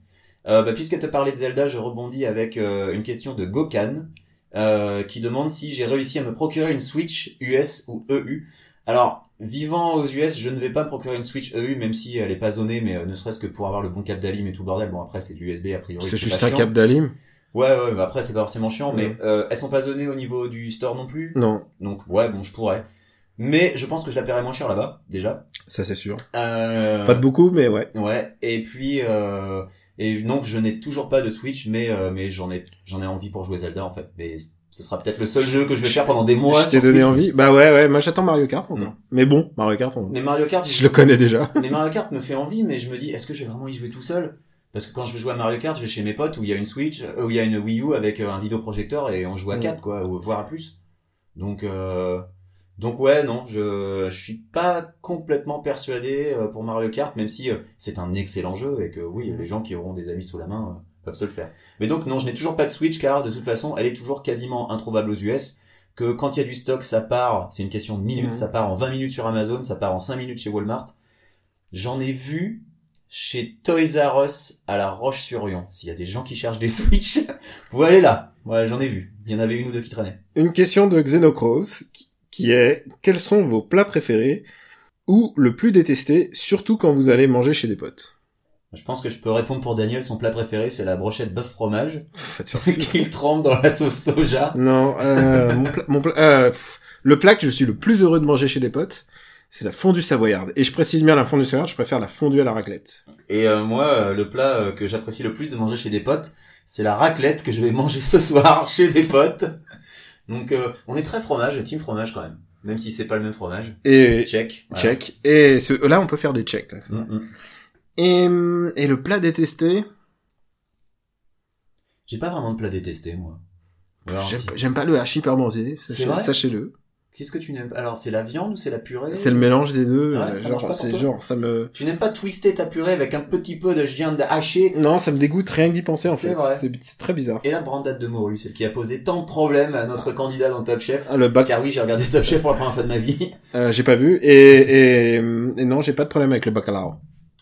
Euh, bah, puisque tu as parlé de Zelda, je rebondis avec euh, une question de Gokan euh, qui demande si j'ai réussi à me procurer une Switch US ou EU. Alors, vivant aux US, je ne vais pas me procurer une Switch EU, même si elle est pas zonée, mais euh, ne serait-ce que pour avoir le bon câble d'Alim et tout bordel. Bon, après, c'est de l'USB, a priori. C'est juste un cap d'Alim? Ouais, ouais, mais après, c'est pas forcément chiant, mais euh, elles sont pas zonées au niveau du store non plus? Non, Donc, ouais, bon, je pourrais. Mais je pense que je la paierai moins cher là-bas, déjà. ça c'est sûr. Euh... Pas de beaucoup, mais ouais. Ouais, et puis euh, et donc je n'ai toujours pas de Switch, mais euh, mais j'en ai j'en ai envie pour jouer Zelda en fait. Mais ce sera peut-être le seul jeu que je vais faire pendant des mois. je t'ai donné Switch. envie. Bah ouais, ouais. Moi j'attends Mario Kart. Mm. Mais bon, Mario Kart, on... Mais Mario Kart, je le connais déjà. mais Mario Kart me fait envie, mais je me dis est-ce que je vais vraiment y jouer tout seul? Parce que quand je veux jouer à Mario Kart, je vais chez mes potes où il y a une Switch, euh, où il y a une Wii U avec euh, un vidéoprojecteur et on joue à Mm. 4 quoi, ou voire à plus. Donc euh, donc ouais non, je je suis pas complètement persuadé euh, pour Mario Kart, même si euh, c'est un excellent jeu et que oui, les gens qui auront des amis sous la main euh, peuvent se le faire. Mais donc non, je n'ai toujours pas de Switch car de toute façon, elle est toujours quasiment introuvable aux US. Que quand il y a du stock, ça part, c'est une question de minutes, Mhm. ça part en 20 minutes sur Amazon, ça part en 5 minutes chez Walmart. J'en ai vu chez Toys R Us à la Roche-sur-Yon. S'il y a des gens qui cherchent des Switch, vous aller là. Ouais, j'en ai vu. Il y en avait une ou deux qui traînaient. Une question de Xenocross qui- est quels sont vos plats préférés ou le plus détesté, surtout quand vous allez manger chez des potes? Je pense que je peux répondre pour Daniel, son plat préféré, c'est la brochette bœuf fromage, qu'il trempe dans la sauce soja. Non, euh, mon euh, pff, le plat que je suis le plus heureux de manger chez des potes, c'est la fondue savoyarde. Et je précise bien la fondue savoyarde, je préfère la fondue à la raclette. Et euh, moi, euh, le plat euh, que j'apprécie le plus de manger chez des potes, c'est la raclette que je vais manger ce soir chez des potes. Donc euh, on est très fromage, team fromage quand même. Même si c'est pas le même fromage. Et Check. Voilà. check. Et ce- là, on peut faire des checks. Là. Mm, mm. Et, et le plat détesté, J'ai pas vraiment de plat détesté, moi. J'aime si- pas le hachis parmentier, sachez-le. Qu'est-ce que tu n'aimes pas? Alors c'est la viande ou c'est la purée? C'est le mélange des deux. Ouais, euh, ça genre, c'est genre, ça me, Tu n'aimes pas twister ta purée avec un petit peu de viande hachée? Non, ça me dégoûte rien que d'y penser en fait. C'est très bizarre. et la brandade de morue, celle qui a posé tant de problèmes à notre candidat dans Top Chef. Ah, le bac, Car oui, j'ai regardé Top Chef pour la première fois de ma vie. euh, j'ai pas vu. Et, et, et non, j'ai pas de problème avec le bacalao.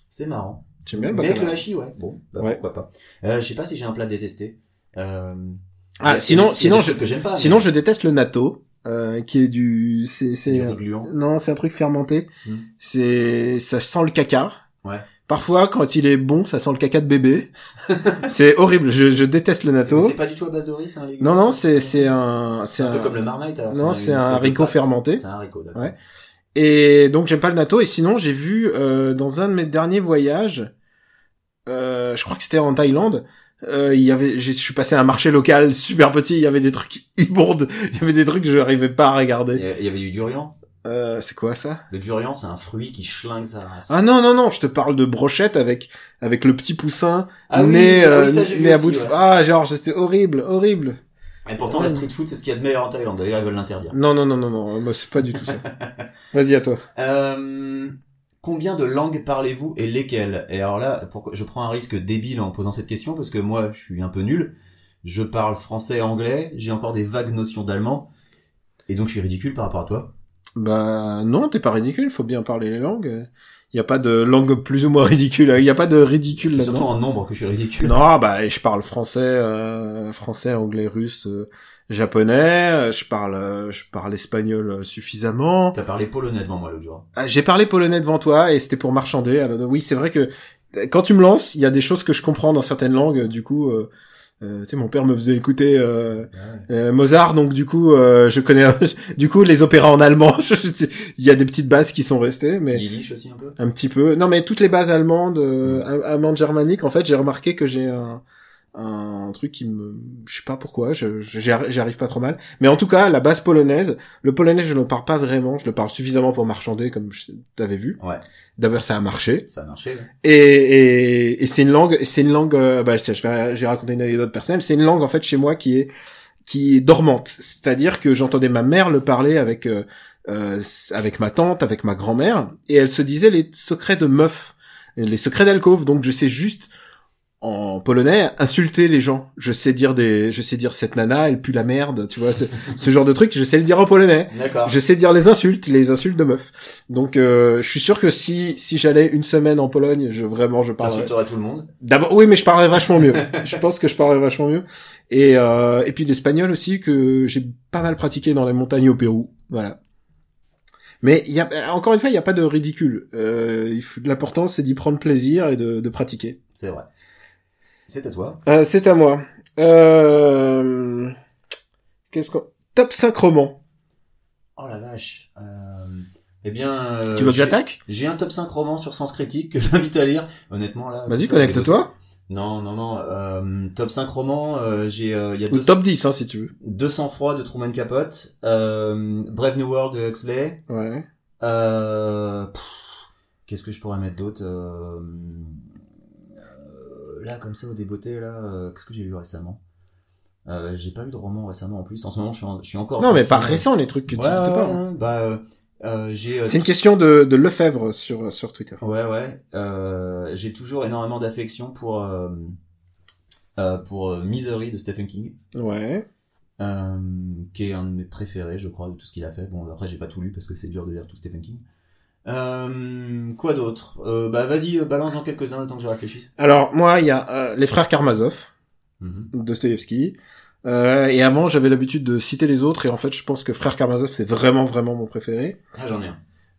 C'est marrant. J'aime bien le Mais avec bacalao. le hachis, ouais. Bon, bah, Ouais. pourquoi pas. Euh, je sais pas si j'ai un plat détesté. Euh... Ah, sinon- sinon, je- pas. Sinon, je déteste le natto, euh, qui est du, c'est, c'est, non, c'est un truc fermenté. Hmm. C'est, ça sent le caca. Ouais. Parfois, quand il est bon, ça sent le caca de bébé. c'est horrible. Je, je déteste le natto. C'est pas du tout à base de riz, c'est un légume. Non, non, c'est, c'est un, C'est un peu comme le marmite. Alors Non, c'est un haricot fermenté. C'est un haricot, d'accord. Ouais. Et donc j'aime pas le natto. Et sinon, j'ai vu euh, dans un de mes derniers voyages, euh, je crois que c'était en Thaïlande. Euh, il y avait, je suis passé à un marché local super petit. Il y avait des trucs immondes. Il y avait des trucs que je n'arrivais pas à regarder. il y avait du durian? Euh, c'est quoi ça? Le durian, c'est un fruit qui schlingue sa race. Ah non non non, je te parle de brochette avec avec le petit poussin Ah oui, né ah euh, oui, né à bout de ouais. ah genre c'était horrible horrible. Et pourtant, la street food, c'est ce qu'il y a de meilleur en Thaïlande. D'ailleurs, ils veulent l'interdire. Non non non non non, moi c'est pas du tout ça. Vas-y à toi. Euh, combien de langues parlez-vous et lesquelles? Et alors là, je prends un risque débile en posant cette question parce que moi, je suis un peu nul. Je parle français anglais. J'ai encore des vagues notions d'allemand. Et donc, je suis ridicule par rapport à toi? Bah non, t'es pas ridicule, faut bien parler les langues. Il y a pas de langue plus ou moins ridicule, il y a pas de ridicule C'est surtout en nombre que je suis ridicule. Non, bah je parle français, euh, français, anglais, russe, euh, japonais. euh, Je parle, euh, je parle espagnol euh, suffisamment. T'as parlé polonais devant moi l'autre jour. Ah, J'ai parlé polonais devant toi et c'était pour marchander. Alors, oui, c'est vrai que quand tu me lances, il y a des choses que je comprends dans certaines langues. Du coup, euh, tu sais, mon père me faisait écouter euh, euh, Mozart, donc du coup, euh, je connais. du coup, les opéras en allemand, je- il y a des petites bases qui sont restées, mais Yiddish aussi un peu? un petit peu. Non, mais toutes les bases allemandes, euh, allemandes germaniques, en fait, j'ai remarqué que j'ai un un truc qui me je sais pas pourquoi je je- j'y arri- j'y arrive pas trop mal mais en tout cas la base polonaise le polonais je ne le parle pas vraiment je le parle suffisamment pour marchander comme t'avais vu Ouais, D'ailleurs, ça a marché. ça a marché. ouais. Et, et, et c'est une langue, c'est une langue, euh, bah, je, je vais, j'ai raconté une anecdote personnelle. C'est une langue, en fait, chez moi qui est, qui est dormante. C'est-à-dire que j'entendais ma mère le parler avec, euh, euh, avec ma tante, avec ma grand-mère, et elle se disait les secrets de meuf, les secrets d'alcôve. Donc, je sais juste, en polonais, insulter les gens. Je sais dire des, je sais dire cette nana, elle pue la merde, tu vois, ce, genre de truc, je sais le dire en polonais. D'accord. Je sais dire les insultes, les insultes de meufs. Donc, euh, je suis sûr que si si j'allais une semaine en Pologne, je vraiment je parlerais. T'insulterais tout le monde? D'abord, oui, mais je parlerais vachement mieux. je pense que je parlerais vachement mieux. Et euh, et puis l'espagnol aussi que j'ai pas mal pratiqué dans les montagnes au Pérou. Voilà. Mais il y a encore une fois, il n'y a pas de ridicule. Euh, L'important, c'est d'y prendre plaisir et de, de pratiquer. C'est vrai. C'est à toi. Euh, c'est à moi. Euh... Qu'est-ce qu'on top 5 romans. Oh la vache. Euh... Eh bien. euh, tu veux que j'ai- j'attaque? J'ai un top 5 romans sur Sens Critique que je t'invite à lire. Honnêtement, là. Vas-y, connecte-toi. Non, non, non. Euh, top 5 romans, euh, j'ai, euh, il y a Ou 200, top 10, hein, si tu veux. 200 froid de Truman Capote, euh, Brave New World de Huxley, Ouais. euh, qu'est-ce que je pourrais mettre d'autre, là, comme ça, au débeauté, là, euh, qu'est-ce que j'ai lu récemment? Euh, j'ai pas lu de roman récemment en plus. En ce moment, je suis, en- je suis encore. Non, mais pas Ouais, récent, les trucs que tu ouais, pas. hein. Bah, euh, j'ai. C'est une question de, de Lefebvre sur, sur Twitter. Ouais, ouais. J'ai toujours énormément d'affection pour pour Misery de Stephen King, Ouais. qui est un de mes préférés, je crois, de tout ce qu'il a fait. Bon, après, j'ai pas tout lu parce que c'est dur de lire tout Stephen King. Euh, quoi d'autre? Euh, Bah, vas-y, euh, balance dans quelques-uns le temps que je réfléchisse. Alors, moi, il y a euh, les frères Karmazov. Dostoevsky. Euh, et avant, j'avais l'habitude de citer les autres, et en fait, je pense que frères Karmazov, c'est vraiment, vraiment mon préféré. Ah, j'en ai un.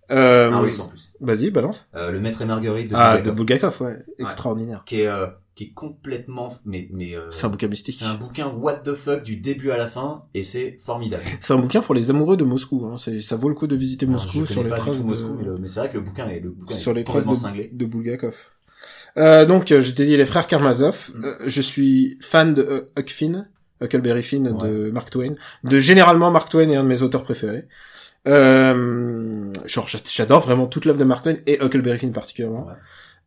Euh, Un russe en plus. Vas-y, balance. Euh, le Maître et Marguerite de ah, Bulgakov, de Bulgakov, ouais. Extraordinaire. qui est euh, qui est complètement mais mais euh, C'est un bouquin mystique. c'est un bouquin what the fuck du début à la fin et c'est formidable. C'est un bouquin pour les amoureux de Moscou. Hein. C'est- Ça vaut le coup de visiter Alors, Moscou sur les traces de... Moscou, mais, le- mais c'est vrai que le bouquin est le bouquin sur est les traces de, de Bulgakov. Euh, donc, euh, je t'ai dit les frères Karamazov. Mm. Euh, je suis fan de euh, Huck Finn, Huckleberry Finn Ouais. de Mark Twain. De généralement, Mark Twain est un de mes auteurs préférés. Euh, genre, j'a- j'adore vraiment toute l'œuvre de Mark Twain et Huckleberry Finn particulièrement. Ouais.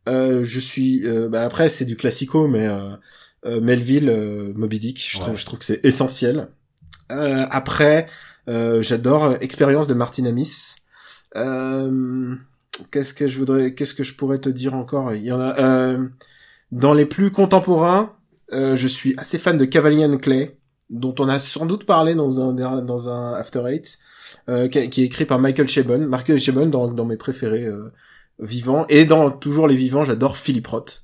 Euh, je suis, euh, bah après c'est du classico, mais euh, euh, Melville, euh, Moby Dick, je Ouais. trouve, je trouve que c'est essentiel. Euh, après, euh, j'adore Expérience de Martin Amis. Euh, qu'est-ce que je voudrais, qu'est-ce que je pourrais te dire encore? Il y en a euh, dans les plus contemporains. euh, je suis assez fan de Cavalier and Clay, dont on a sans doute parlé dans un dans un After Eight, euh, qui, qui est écrit par Michael Chabon. Michael Chabon dans, dans mes préférés euh, vivants et dans toujours les vivants, j'adore Philip Roth.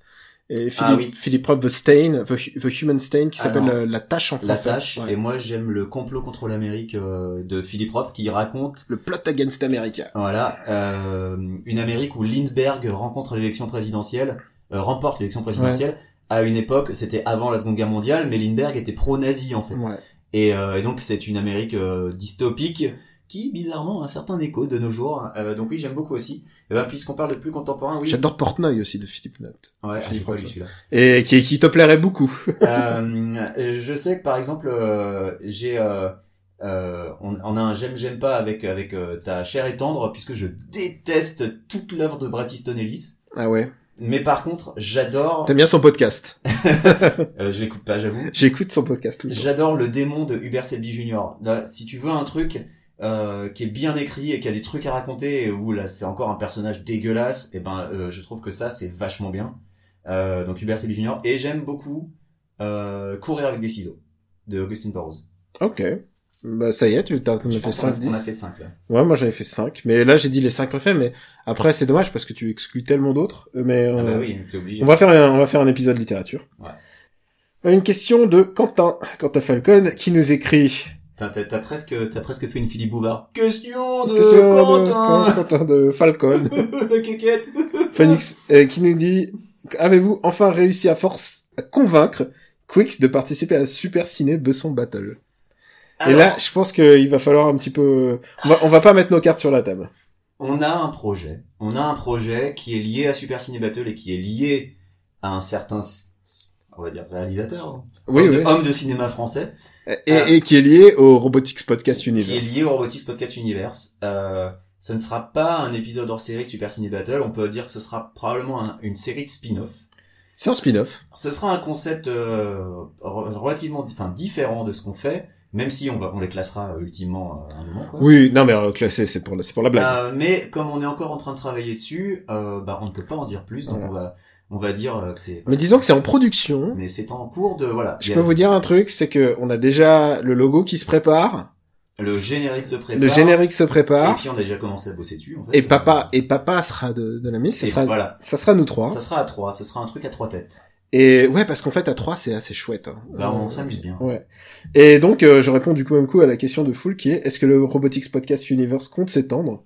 Et Ah oui. Philip Roth, The Stain, The, Hu- The Human Stain, qui s'appelle Alors, euh, La Tâche en La français. tâche Ouais. et moi j'aime le complot contre l'Amérique euh, de Philip Roth qui raconte Le Plot Against America. voilà euh, une Amérique où Lindbergh rencontre l'élection présidentielle euh, remporte l'élection présidentielle à une époque c'était avant la Seconde Guerre mondiale mais Lindbergh était pro-nazi en fait Ouais. et, et donc c'est une Amérique dystopique qui bizarrement a un certain écho de nos jours donc oui j'aime beaucoup aussi et ben puisqu'on parle de plus contemporain oui J'adore Portnoy aussi de Philippe Note. ouais Philippe j'ai pas Roth. lu celui-là Et qui, qui te plairait beaucoup. euh, je sais que par exemple, euh, j'ai, euh, euh, on, on a un j'aime j'aime pas avec avec euh, ta chair et tendre puisque je déteste toute l'œuvre de Bret Easton Ellis. Ah ouais. Mais par contre, j'adore. T'aimes bien son podcast. Euh, je l'écoute pas, j'avoue. J'écoute son podcast. J'adore le démon de Hubert Selby Jr. Là, si tu veux un truc euh, qui est bien écrit et qui a des trucs à raconter et où là c'est encore un personnage dégueulasse, et ben euh, je trouve que ça c'est vachement bien. Euh, donc Hubert Selby Jr. Et j'aime beaucoup euh, courir avec des ciseaux de Augustine Burroughs. Ok. Bah ça y est, tu Je as fait pense qu'on a- 5 On a 10. fait 5 là. Ouais, moi j'avais fait 5, mais là j'ai dit les 5 préfets mais après c'est dommage parce que tu exclus tellement d'autres euh, mais Ah bah euh, oui, t'es obligé. on va faire un, on va faire un épisode littérature. Ouais. Une question de Quentin, Quentin Falcon qui nous écrit T'as, t'as- t'as presque, t'as presque fait une Philippe Bouvard. Question de Question de Quentin. Quentin de Falcon. La quéquette. Phoenix, euh, qui nous dit Avez-vous enfin réussi à force à convaincre Quix de participer à Super Ciné Besson Battle? Et là, je pense qu'il va falloir un petit peu. On va, on va pas mettre nos cartes sur la table. on a un projet. On a un projet qui est lié à Super Ciné Battle et qui est lié à un certain, on va dire, réalisateur. hein. Oui, homme, oui. De, homme de cinéma français. Et, Ah. et qui est lié au Robotics Podcast Qui est Universe. lié au Robotics Podcast Universe. Euh, ce ne sera pas un épisode hors série de Super Ciné Battle. On peut dire que ce sera probablement un- une série de spin-off. C'est un spin-off. Ce sera un concept euh, re- relativement enfin, différent de ce qu'on fait, même si on, va, on les classera euh, ultimement euh, à un moment. Quoi. Oui, non mais euh, classé, c'est pour la, c'est pour la blague. Euh, mais comme on est encore en train de travailler dessus, euh, bah, on ne peut pas en dire plus, donc on va on va dire euh, que c'est. Mais disons que c'est en production. Mais c'est en cours de voilà. Je peux a- vous dire un truc, c'est que on a déjà le logo qui se prépare, Le générique se prépare. le générique se Et prépare, puis on a déjà commencé à bosser dessus. En fait. et papa et papa sera de, de la mise. Ça Et sera, voilà. ça sera nous trois. Ça sera à trois. Ce sera un truc à trois têtes. Et ouais, parce qu'en fait à trois c'est assez chouette. hein. Bah, on Euh, s'amuse bien. Ouais. Et donc, euh, je réponds du coup même coup à la question de Full qui est est-ce que le Robotics Podcast Universe compte s'étendre?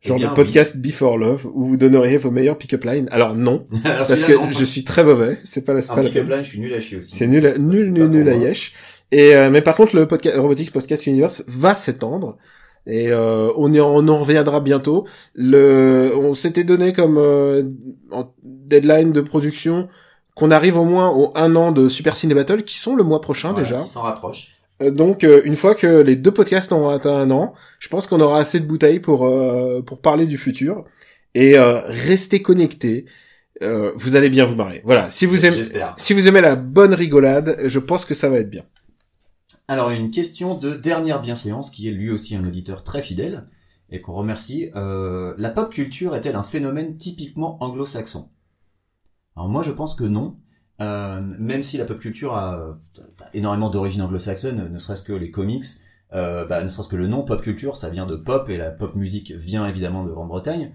Genre Eh bien, le podcast Before Love, où vous donneriez vos meilleurs pick-up lines. Alors non, Alors, parce que non. je suis très mauvais, c'est pas, Un la pick-up line, je suis nul à chier aussi. C'est nul, à- nul, nul, nul à yesh. Et, euh, mais par contre, le podcast, Robotics Podcast Universe va s'étendre. Et euh, on, y, on en reviendra bientôt. Le, on s'était donné comme euh, en deadline de production qu'on arrive au moins au un an de Super Ciné Battle, qui sont le mois prochain Voilà, déjà. Qui s'en rapproche. Euh, Donc euh, une fois que les deux podcasts auront atteint un an, je pense qu'on aura assez de bouteilles pour euh, pour parler du futur et euh, restez connectés. Euh, vous allez bien vous marrer. Voilà, si vous aimez si vous aimez la bonne rigolade, je pense que ça va être bien. Alors une question de dernière bienséance qui est lui aussi un auditeur très fidèle et qu'on remercie. Euh, la pop culture est-elle un phénomène typiquement anglo-saxon? Alors moi je pense que non. Euh, même si la pop culture a, énormément d'origine anglo-saxonne, ne serait-ce que les comics, euh, bah, ne serait-ce que le nom pop culture, ça vient de pop et la pop musique vient évidemment de Grande-Bretagne.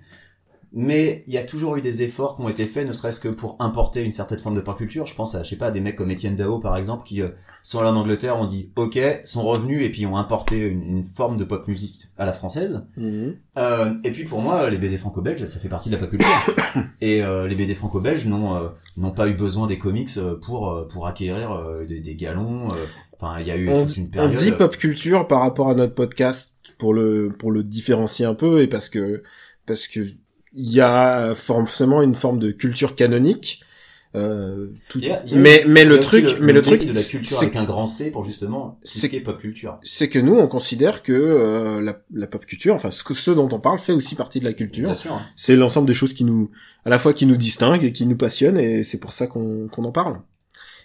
Mais il y a toujours eu des efforts qui ont été faits, ne serait-ce que pour importer une certaine forme de pop culture. Je pense à, je sais pas, à des mecs comme Étienne Dao, par exemple, qui euh, sont là en Angleterre, ont dit OK, sont revenus et puis ont importé une, une forme de pop musique à la française. Mhm. Euh, et puis pour moi, les BD franco-belges, ça fait partie de la pop culture. et euh, les BD franco-belges n'ont euh, n'ont pas eu besoin des comics euh, pour euh, pour acquérir euh, des, des galons. euh. Enfin, il y a eu On, toute une on période. dit pop culture par rapport à notre podcast pour le pour le différencier un peu et parce que parce que il y a forcément une forme de culture canonique. Euh, tout- a- mais mais le truc mais le truc de la culture c'est avec un grand C pour justement c'est- ce qui est pop culture. c'est que nous on considère que euh, la, la pop culture enfin ce que ce dont on parle fait aussi partie de la culture hein. c'est l'ensemble des choses qui nous à la fois qui nous distinguent et qui nous passionnent et c'est pour ça qu'on qu'on en parle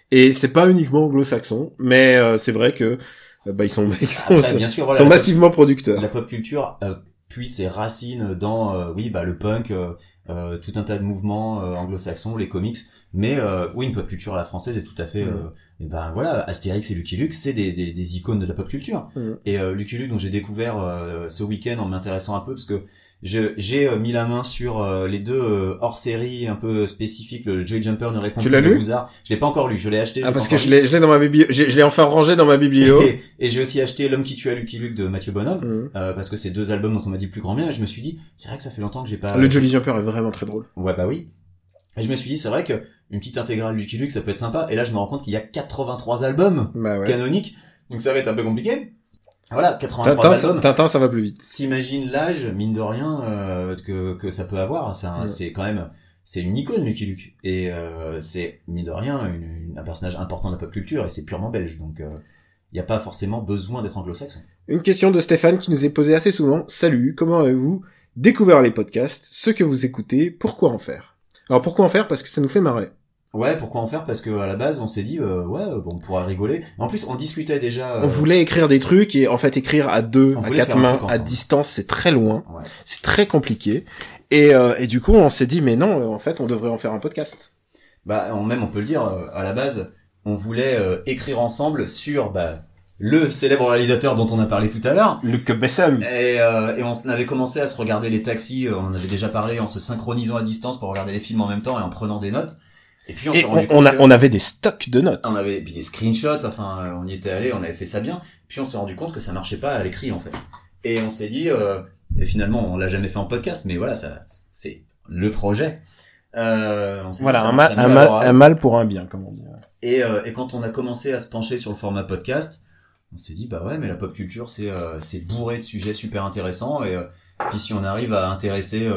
et c'est pas uniquement anglo-saxon mais euh, c'est vrai que euh, bah ils sont ils sont, Après, bien sûr, ils voilà, sont massivement producteurs la pop culture euh, puis ses racines dans euh, oui bah le punk, euh, euh, tout un tas de mouvements euh, anglo-saxons, les comics, mais euh, oui une pop culture à la française est tout à fait Mm. euh, et ben voilà Astérix et Lucky Luke c'est des, des, des icônes de la pop culture Mm. et euh, Lucky Luke dont j'ai découvert euh, ce week-end en m'intéressant un peu parce que j'ai euh, mis la main sur euh, les deux euh, hors-série un peu spécifiques le Joy Jumper ne répond Tu plus l'as lu Bouzard. je l'ai pas encore lu je l'ai acheté ah parce que je l'ai je l'ai dans ma biblio je l'ai enfin rangé dans ma biblio. Et, et j'ai aussi acheté L'homme qui tue à Lucky Luke de Mathieu Bonhomme Mm. euh, parce que c'est deux albums dont on m'a dit plus grand bien et je me suis dit c'est vrai que ça fait longtemps que j'ai pas le Jolly Jumper est vraiment très drôle. Ouais bah oui. Et je me suis dit c'est vrai que une petite intégrale Lucky Luke ça peut être sympa et là je me rends compte qu'il y a 83 albums bah ouais. canoniques donc ça va être un peu compliqué voilà 83 Tintin, ça, albums Tintin ça va plus vite. T'imagines l'âge mine de rien euh, que que ça peut avoir. Ouais. c'est quand même c'est une icône Lucky Luke. Et euh, c'est mine de rien une- une- un personnage important de la pop culture et c'est purement belge. Donc il n'y a pas forcément besoin d'être anglo-saxon. Une question de Stéphane qui nous est posée assez souvent. Salut, comment avez-vous découvert les podcasts, ce que vous écoutez, pourquoi en faire? Alors pourquoi en faire? Parce que ça nous fait marrer. Ouais, pourquoi en faire? Parce que à la base, on s'est dit, euh, ouais, euh, bon, on pourra rigoler. En plus, on discutait déjà. euh, On voulait écrire des trucs et en fait écrire à deux, On à quatre mains, à distance, c'est très loin, ouais. c'est très compliqué. Et, euh, et du coup, on s'est dit mais non, euh, en fait, on devrait en faire un podcast. Bah, on, même, on peut le dire. euh, à la base, on voulait euh, écrire ensemble sur bah, le célèbre réalisateur dont on a parlé tout à l'heure. Luc Bessem. Et, euh, et on avait commencé à se regarder les taxis. euh, on en avait déjà parlé en se synchronisant à distance pour regarder les films en même temps et en prenant des notes. Et puis on Et on, a, avait des stocks de notes. on avait puis des screenshots, enfin on y était allé, on avait fait ça bien. Puis on s'est rendu compte que ça marchait pas à l'écrit en fait. Et on s'est dit, euh, et finalement on l'a jamais fait en podcast, mais voilà, ça c'est le projet. Euh, on Voilà, un mal, un, mal, l'oral. un mal pour un bien, comme on dit. Et, euh, et quand on a commencé à se pencher sur le format podcast, on s'est dit bah ouais, mais la pop culture c'est euh, c'est bourré de sujets super intéressants et euh, puis si on arrive à intéresser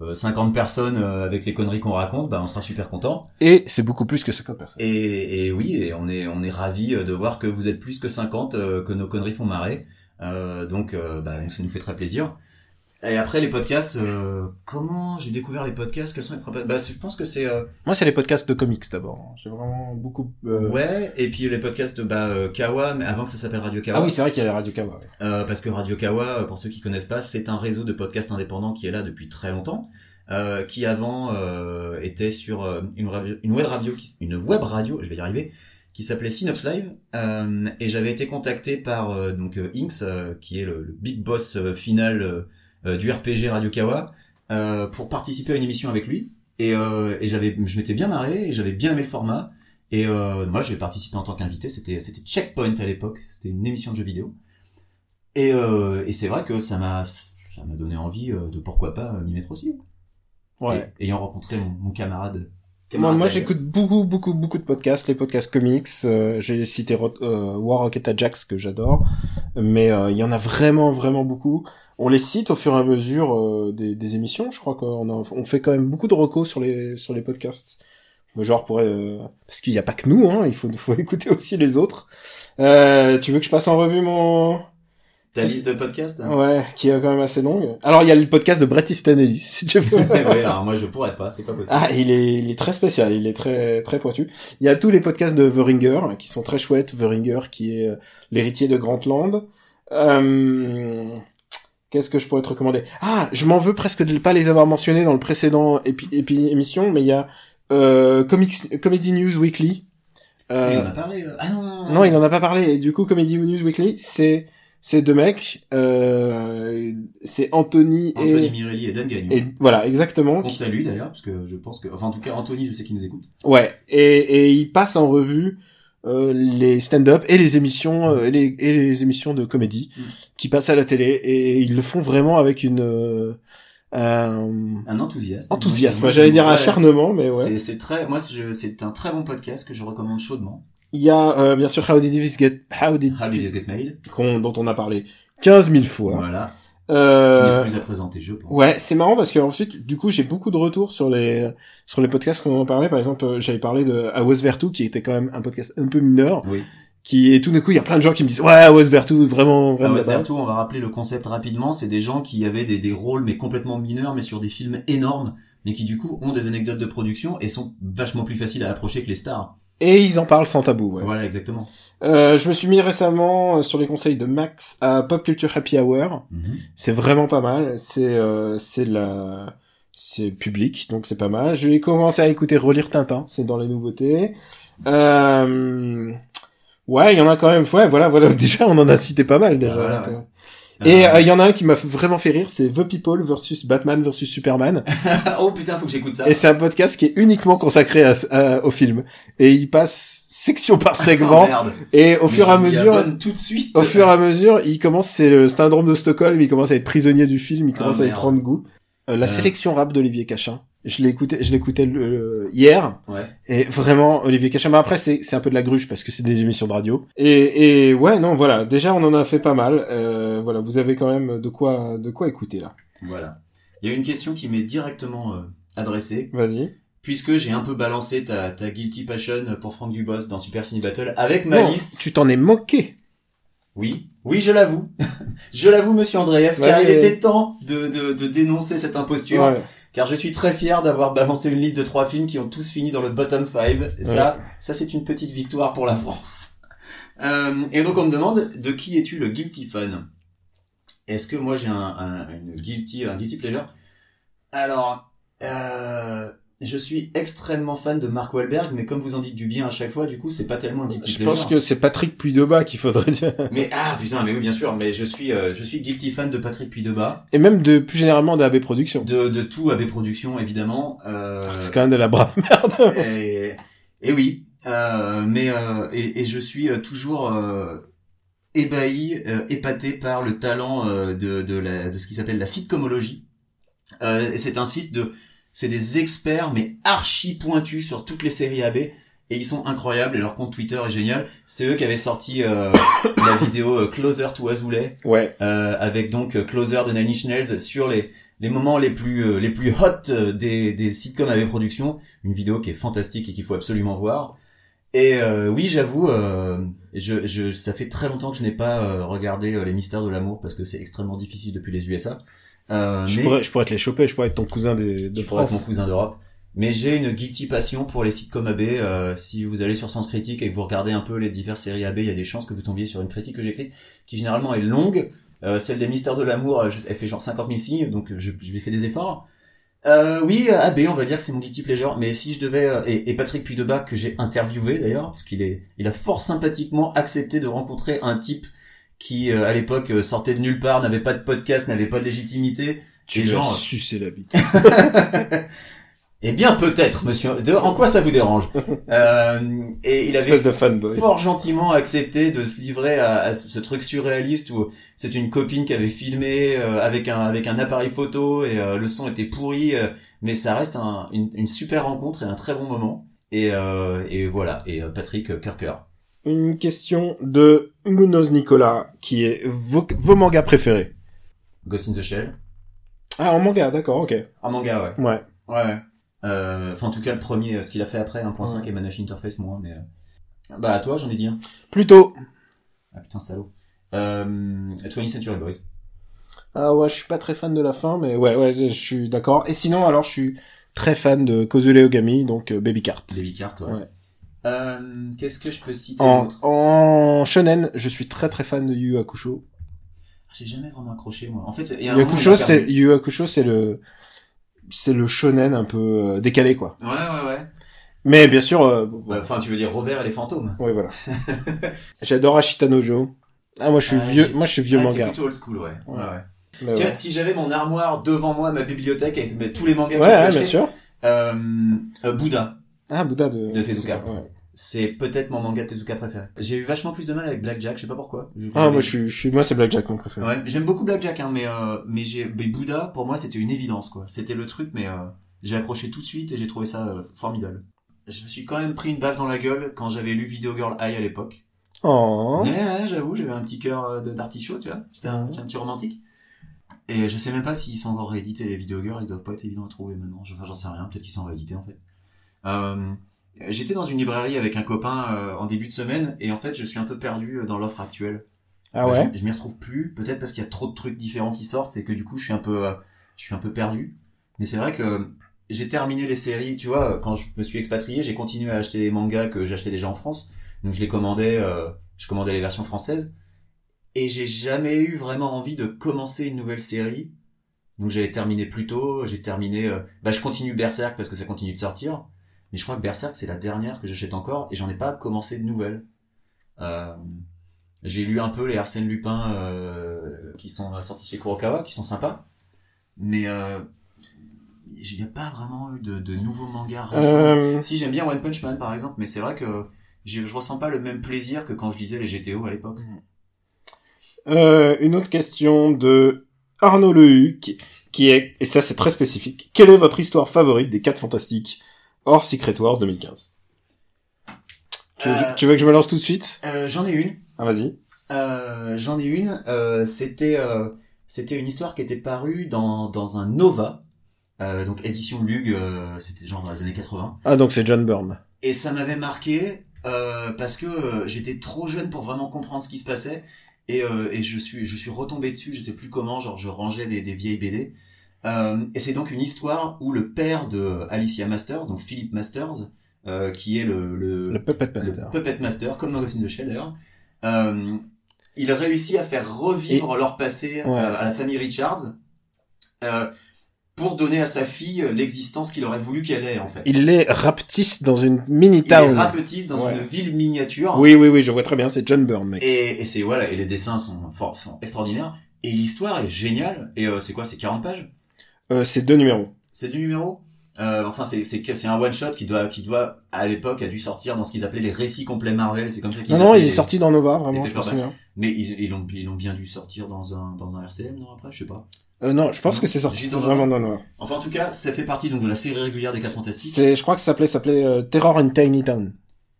50 personnes euh, avec les conneries qu'on raconte, bah on sera super content. Et c'est beaucoup plus que 50 personnes. Et, et oui, et on est on est ravi de voir que vous êtes plus que 50, euh, que nos conneries font marrer. Euh, donc euh, bah, ça nous fait très plaisir. Et après les podcasts, euh, comment j'ai découvert les podcasts? Quels sont les premiers Bah je pense que c'est euh, Moi, c'est les podcasts de comics d'abord. J'ai vraiment beaucoup. euh, ouais. Et puis les podcasts de bah, euh, Kawa, mais avant que ça s'appelle Radio Kawa. Ah oui, c'est vrai qu'il y a radio Kawa. ouais. Euh, parce que Radio Kawa, euh, pour ceux qui connaissent pas, c'est un réseau de podcasts indépendants qui est là depuis très longtemps, euh, qui avant euh, était sur une, radio- une web radio, qui, une web radio, je vais y arriver, qui s'appelait Synops Live, euh, et j'avais été contacté par donc Inks, qui est le, le big boss final du RPG Radio Kawa, euh, pour participer à une émission avec lui, et, euh, et j'avais, je m'étais bien marré, et j'avais bien aimé le format. Et euh, moi, j'ai participé en tant qu'invité. C'était c'était Checkpoint à l'époque. C'était une émission de jeux vidéo. Et, euh, et c'est vrai que ça m'a ça m'a donné envie euh, de pourquoi pas euh, m'y mettre aussi. Ouais. Et- ayant rencontré mon, mon camarade. Moi, j'écoute beaucoup, beaucoup, beaucoup de podcasts, les podcasts comics. euh, J'ai cité euh, War Rocket Ajax que j'adore, mais euh, il y en a vraiment, vraiment beaucoup. On les cite au fur et à mesure euh, des, des émissions. Je crois qu'on a- on fait quand même beaucoup de recos sur les sur les podcasts. Genre pour euh, parce qu'il n'y a pas que nous, hein. Il faut faut écouter aussi les autres. Euh, tu veux que je passe en revue mon Ta liste de podcasts hein ouais, qui est quand même assez longue. Alors il y a le podcast de Bret Easton Ellis, si tu veux. ouais, alors moi je pourrais pas, c'est pas possible. Ah, il est, il est très spécial, il est très, très pointu. Il y a tous les podcasts de The Ringer, qui sont très chouettes. The Ringer, qui est euh, l'héritier de Grantland. Euh, Qu'est-ce que je pourrais te recommander? Ah, je m'en veux presque de ne pas les avoir mentionnés dans le précédent épi épi- émission, mais il y a euh, Comics, Comedy News Weekly. Il Euh, en a parlé. euh, Ah non, non, non. non, il en a pas parlé. Et du coup, Comedy News Weekly, c'est c'est deux mecs, euh, c'est Anthony, Anthony et, Mirelli et Dan Gagnon. et voilà, exactement. Qu'on salue d'ailleurs, parce que je pense que, enfin en tout cas Anthony, je sais qu'il nous écoute. Ouais, et, et ils passent en revue euh, les stand-up et les émissions euh, et, les, et les émissions de comédie Mm. qui passent à la télé et ils le font vraiment avec une euh, un Un enthousiasme. enthousiasme. Moi, J'allais dire acharnement, mais ouais. C'est, très, moi, c'est un très bon podcast que je recommande chaudement. Il y a euh, bien sûr How Did This Get How Did How Did This Get Made? qu'on- dont on a parlé 15 000 fois. Voilà. Qui Euh, n'est plus à présenter, je pense. Ouais, c'est marrant parce que ensuite, du coup, j'ai beaucoup de retours sur les sur les podcasts qu'on en parlait. Par exemple, euh, j'avais parlé de A Was Vertu, qui était quand même un podcast un peu mineur, Oui. qui et tout d'un coup, il y a plein de gens qui me disent ouais, A Was Vertu, vraiment, vraiment. West. Vertu, on va rappeler le concept rapidement. C'est des gens qui avaient des, des rôles, mais complètement mineurs, mais sur des films énormes, mais qui du coup ont des anecdotes de production et sont vachement plus faciles à approcher que les stars. Et ils en parlent sans tabou. Ouais. Voilà, exactement. Euh, je me suis mis récemment euh, sur les conseils de Max à Pop Culture Happy Hour. Mhm. C'est vraiment pas mal. C'est euh, c'est la c'est public, donc c'est pas mal. Je vais commencer à écouter relire Tintin, c'est dans les nouveautés. Euh... Ouais, il y en a quand même. Ouais, voilà, voilà. Déjà, on en a cité pas mal déjà. Voilà, donc, ouais. Et Euh, euh, il y en a un qui m'a vraiment fait rire, c'est The People versus Batman versus Superman. oh putain, faut que j'écoute ça. Et c'est un podcast qui est uniquement consacré à, à- au film. Et il passe section par Oh, segment. merde. et au Mais fur et à mesure, tout de suite. au fur et à mesure, il commence, c'est le syndrome de Stockholm, il commence à être prisonnier du film, il commence à y merde. prendre goût. Euh, la Euh. sélection rap d'Olivier Cachin. Je écouté, je l'écoutais hier. Ouais. Et vraiment, Olivier Cachin. Mais après, c'est, c'est un peu de la gruche parce que c'est des émissions de radio. Et, et ouais, non, voilà. Déjà, on en a fait pas mal. Euh, voilà, vous avez quand même de quoi, de quoi écouter là. Voilà. Il y a une question qui m'est directement euh, adressée, Vas-y. puisque j'ai un peu balancé ta, ta guilty passion pour Franck Dubos dans Super Ciné Battle avec ma Non, liste. tu t'en es moqué. Oui, oui, je l'avoue. je l'avoue, monsieur Andreev, car il était temps de, de, de dénoncer cette imposture. Ouais. Car je suis très fier d'avoir balancé une liste de trois films qui ont tous fini dans le bottom 5. Ça, ça c'est une petite victoire pour la France. Euh, et donc on me demande, de qui es-tu le guilty fan? Est-ce que moi j'ai un, un, une guilty, un guilty pleasure? Alors, euh, je suis extrêmement fan de Mark Wahlberg, mais comme vous en dites du bien à chaque fois, du coup c'est pas tellement guilty Je pense que c'est Patrick Puydeba qu'il faudrait dire. Mais ah putain, mais oui bien sûr, mais je suis, euh, je suis guilty fan de Patrick Puydeba, Et même de, plus généralement d'AB Productions. de, de tout AB Productions évidemment. Euh, C'est quand même de la brave merde. et, et oui, euh, mais euh, et, et je suis euh, toujours euh, ébahi, euh, épaté par le talent euh, de, de, la, de ce qui s'appelle la sitcomologie. Euh, c'est un site de, c'est des experts mais archi pointus sur toutes les séries AB et ils sont incroyables et leur compte Twitter est génial. C'est eux qui avaient sorti euh, la vidéo euh, Closer to Azoulay Ouais. euh, avec donc euh, Closer de Nine Inch Nails sur les les moments les plus euh, les plus hot des des sitcoms avec production, une vidéo qui est fantastique et qu'il faut absolument voir. Et euh, oui, j'avoue, euh, je, je ça fait très longtemps que je n'ai pas euh, regardé les Mystères de l'amour parce que c'est extrêmement difficile depuis les USA. Euh, Je mais pourrais, je pourrais te les choper, je pourrais être ton cousin des, de il faudra être mon France. cousin d'Europe. Mais j'ai une guilty passion pour les sitcoms AB. Euh, si vous allez sur Sens Critique et que vous regardez un peu les diverses séries AB, il y a des chances que vous tombiez sur une critique que j'écris, qui généralement est longue. Euh, celle des Mystères de l'amour, euh, je- elle fait genre 50 000 signes, donc je, je lui fais des efforts. Euh, oui, AB, on va dire que c'est mon guilty pleasure. Mais si je devais euh, et, et Patrick Puydeba que j'ai interviewé d'ailleurs, parce qu'il est, il a fort sympathiquement accepté de rencontrer un type qui euh, à l'époque euh, sortait de nulle part, n'avait pas de podcast, n'avait pas de légitimité. Tu les lui as gens, euh, sucé la bite. eh bien, peut-être, monsieur. De- en quoi ça vous dérange euh, Et il avait Espèce de fanboy. fort gentiment accepté de se livrer à, à ce truc surréaliste où c'est une copine qui avait filmé euh, avec un avec un appareil photo et euh, le son était pourri, mais ça reste un- une, une super rencontre et un très bon moment. Et, euh, et voilà. Et euh, Patrick cœur. Une question de Munoz Nicolas, qui est vos, vos mangas préférés. Ghost in the Shell. Ah, en manga, d'accord, ok. Un manga, ouais. Ouais. Ouais. Euh, Enfin, en tout cas, le premier, euh, ce qu'il a fait après, 1.5 Ouais. et Manage Interface, moi, mais... euh, Bah, à toi, j'en ai dit un. Plutôt. Ah putain, salaud. Euh, 20th Century Boys. Ah ouais, je suis pas très fan de la fin, mais ouais, ouais, je suis d'accord. Et sinon, alors, je suis très fan de Kozule Ogami, donc euh, Baby Cart. David Cart, ouais. Ouais. Euh, Qu'est-ce que je peux citer En, shonen, je suis très très fan de Yu Hakusho. J'ai jamais vraiment accroché, moi. En fait, y a un Yu Hakusho, c'est. Yu Hakusho, c'est le c'est le shonen un peu euh, décalé quoi. Ouais, ouais, ouais. Mais bien sûr, euh, Bah, Enfin, tu veux dire Robert et les fantômes. ouais voilà. J'adore Ashita no Joe. Ah, moi, je suis Ah, vieux, moi, je suis vieux Ah, manga. plutôt old school, ouais. ouais, Ouais. Tiens, si j'avais mon armoire devant moi, ma bibliothèque avec tous les mangas que Ouais, j'ai bien sûr. euh, euh, Bouddha, Ah, Bouddha de, De Tezuka. Ouais. C'est peut-être mon manga Tezuka préféré. J'ai eu vachement plus de mal avec Blackjack, je sais pas pourquoi. Je- Ah, moi, je suis, je suis, moi, c'est Blackjack, mon préféré. Ouais, j'aime beaucoup Blackjack, hein, mais euh, mais j'ai mais Bouddha pour moi c'était une évidence quoi. C'était le truc, mais euh, j'ai accroché tout de suite et j'ai trouvé ça euh, formidable. Je me suis quand même pris une baffe dans la gueule quand j'avais lu Video Girl High à l'époque. Oh. Ouais, ouais, j'avoue, j'avais un petit cœur euh, de d'artichaut, tu vois. J'étais un, un petit romantique. Et je sais même pas s'ils sont encore réédités les Video Girls, ils doivent pas être évidents à trouver maintenant. Enfin, j'en sais rien, peut-être qu'ils sont réédités en fait. Euh, J'étais dans une librairie avec un copain euh, en début de semaine et en fait je suis un peu perdu euh, dans l'offre actuelle. Ah Euh, ouais? Je, je m'y retrouve plus, peut-être parce qu'il y a trop de trucs différents qui sortent et que du coup je suis un peu, euh, je suis un peu perdu. Mais c'est vrai que j'ai terminé les séries, tu vois, quand je me suis expatrié, j'ai continué à acheter des mangas que j'achetais déjà en France. Donc je les commandais, euh, je commandais les versions françaises. Et j'ai jamais eu vraiment envie de commencer une nouvelle série. Donc j'avais terminé plus tôt, j'ai terminé, bah je continue Berserk parce que ça continue de sortir. Mais je crois que Berserk c'est la dernière que j'achète encore et j'en ai pas commencé de nouvelles. Euh, j'ai lu un peu les Arsène Lupin euh, qui sont sortis chez Kurokawa, qui sont sympas, mais euh, il n'y a pas vraiment eu de, de nouveaux mangas récents. Euh, Si j'aime bien One Punch Man par exemple, mais c'est vrai que je, je ressens pas le même plaisir que quand je lisais les GTO à l'époque. euh, une autre question de Arnaud Lehu, qui, qui est, et ça c'est très spécifique, quelle est votre histoire favorite des 4 fantastiques? Hors Secret Wars 2015? Tu veux, Euh, tu veux que je me lance tout de suite? Euh, J'en ai une. Ah, vas-y. Euh, J'en ai une. C'était c'était une histoire qui était parue dans dans un Nova, donc édition Lug. c'était genre dans les années 80. Ah, donc c'est John Byrne. Et ça m'avait marqué parce que j'étais trop jeune pour vraiment comprendre ce qui se passait et, et je suis je suis retombé dessus. Je sais plus comment. Genre je rangeais des, des vieilles BD. Euh, et c'est donc une histoire où le père de Alicia Masters, donc Philip Masters, euh, qui est le, le, Le Puppet le Master. Puppet Master, comme dans Ghost in the Shell d'ailleurs, euh, il réussit à faire revivre leur passé Ouais. à la famille Richards euh, pour donner à sa fille l'existence qu'il aurait voulu qu'elle ait en fait. Il les rapetisse dans une mini Il les town. rapetisse dans Ouais. une ville miniature. Oui, oui, oui, je vois très bien, c'est John Byrne, mec. Et, et c'est voilà, et les dessins sont, fort- sont extraordinaires. Et l'histoire est géniale. Et euh, c'est quoi C'est 40 pages? Euh, c'est deux numéros. C'est du numéro euh, Enfin, c'est c'est un one shot qui doit qui doit à l'époque a dû sortir dans ce qu'ils appelaient les récits complets Marvel. C'est comme ça qu'ils Non, non, il est sorti dans Nova, vraiment, les je me Paperback. souviens. Mais ils ils l'ont ils l'ont bien dû sortir dans un dans un RCM non après je sais pas. Euh, non, je pense Non, que c'est sorti dans vraiment dans Nova. Enfin en tout cas ça fait partie donc de la série régulière des 4 fantastiques. C'est, je crois que ça s'appelait, ça s'appelait euh, Terror in Tiny Town.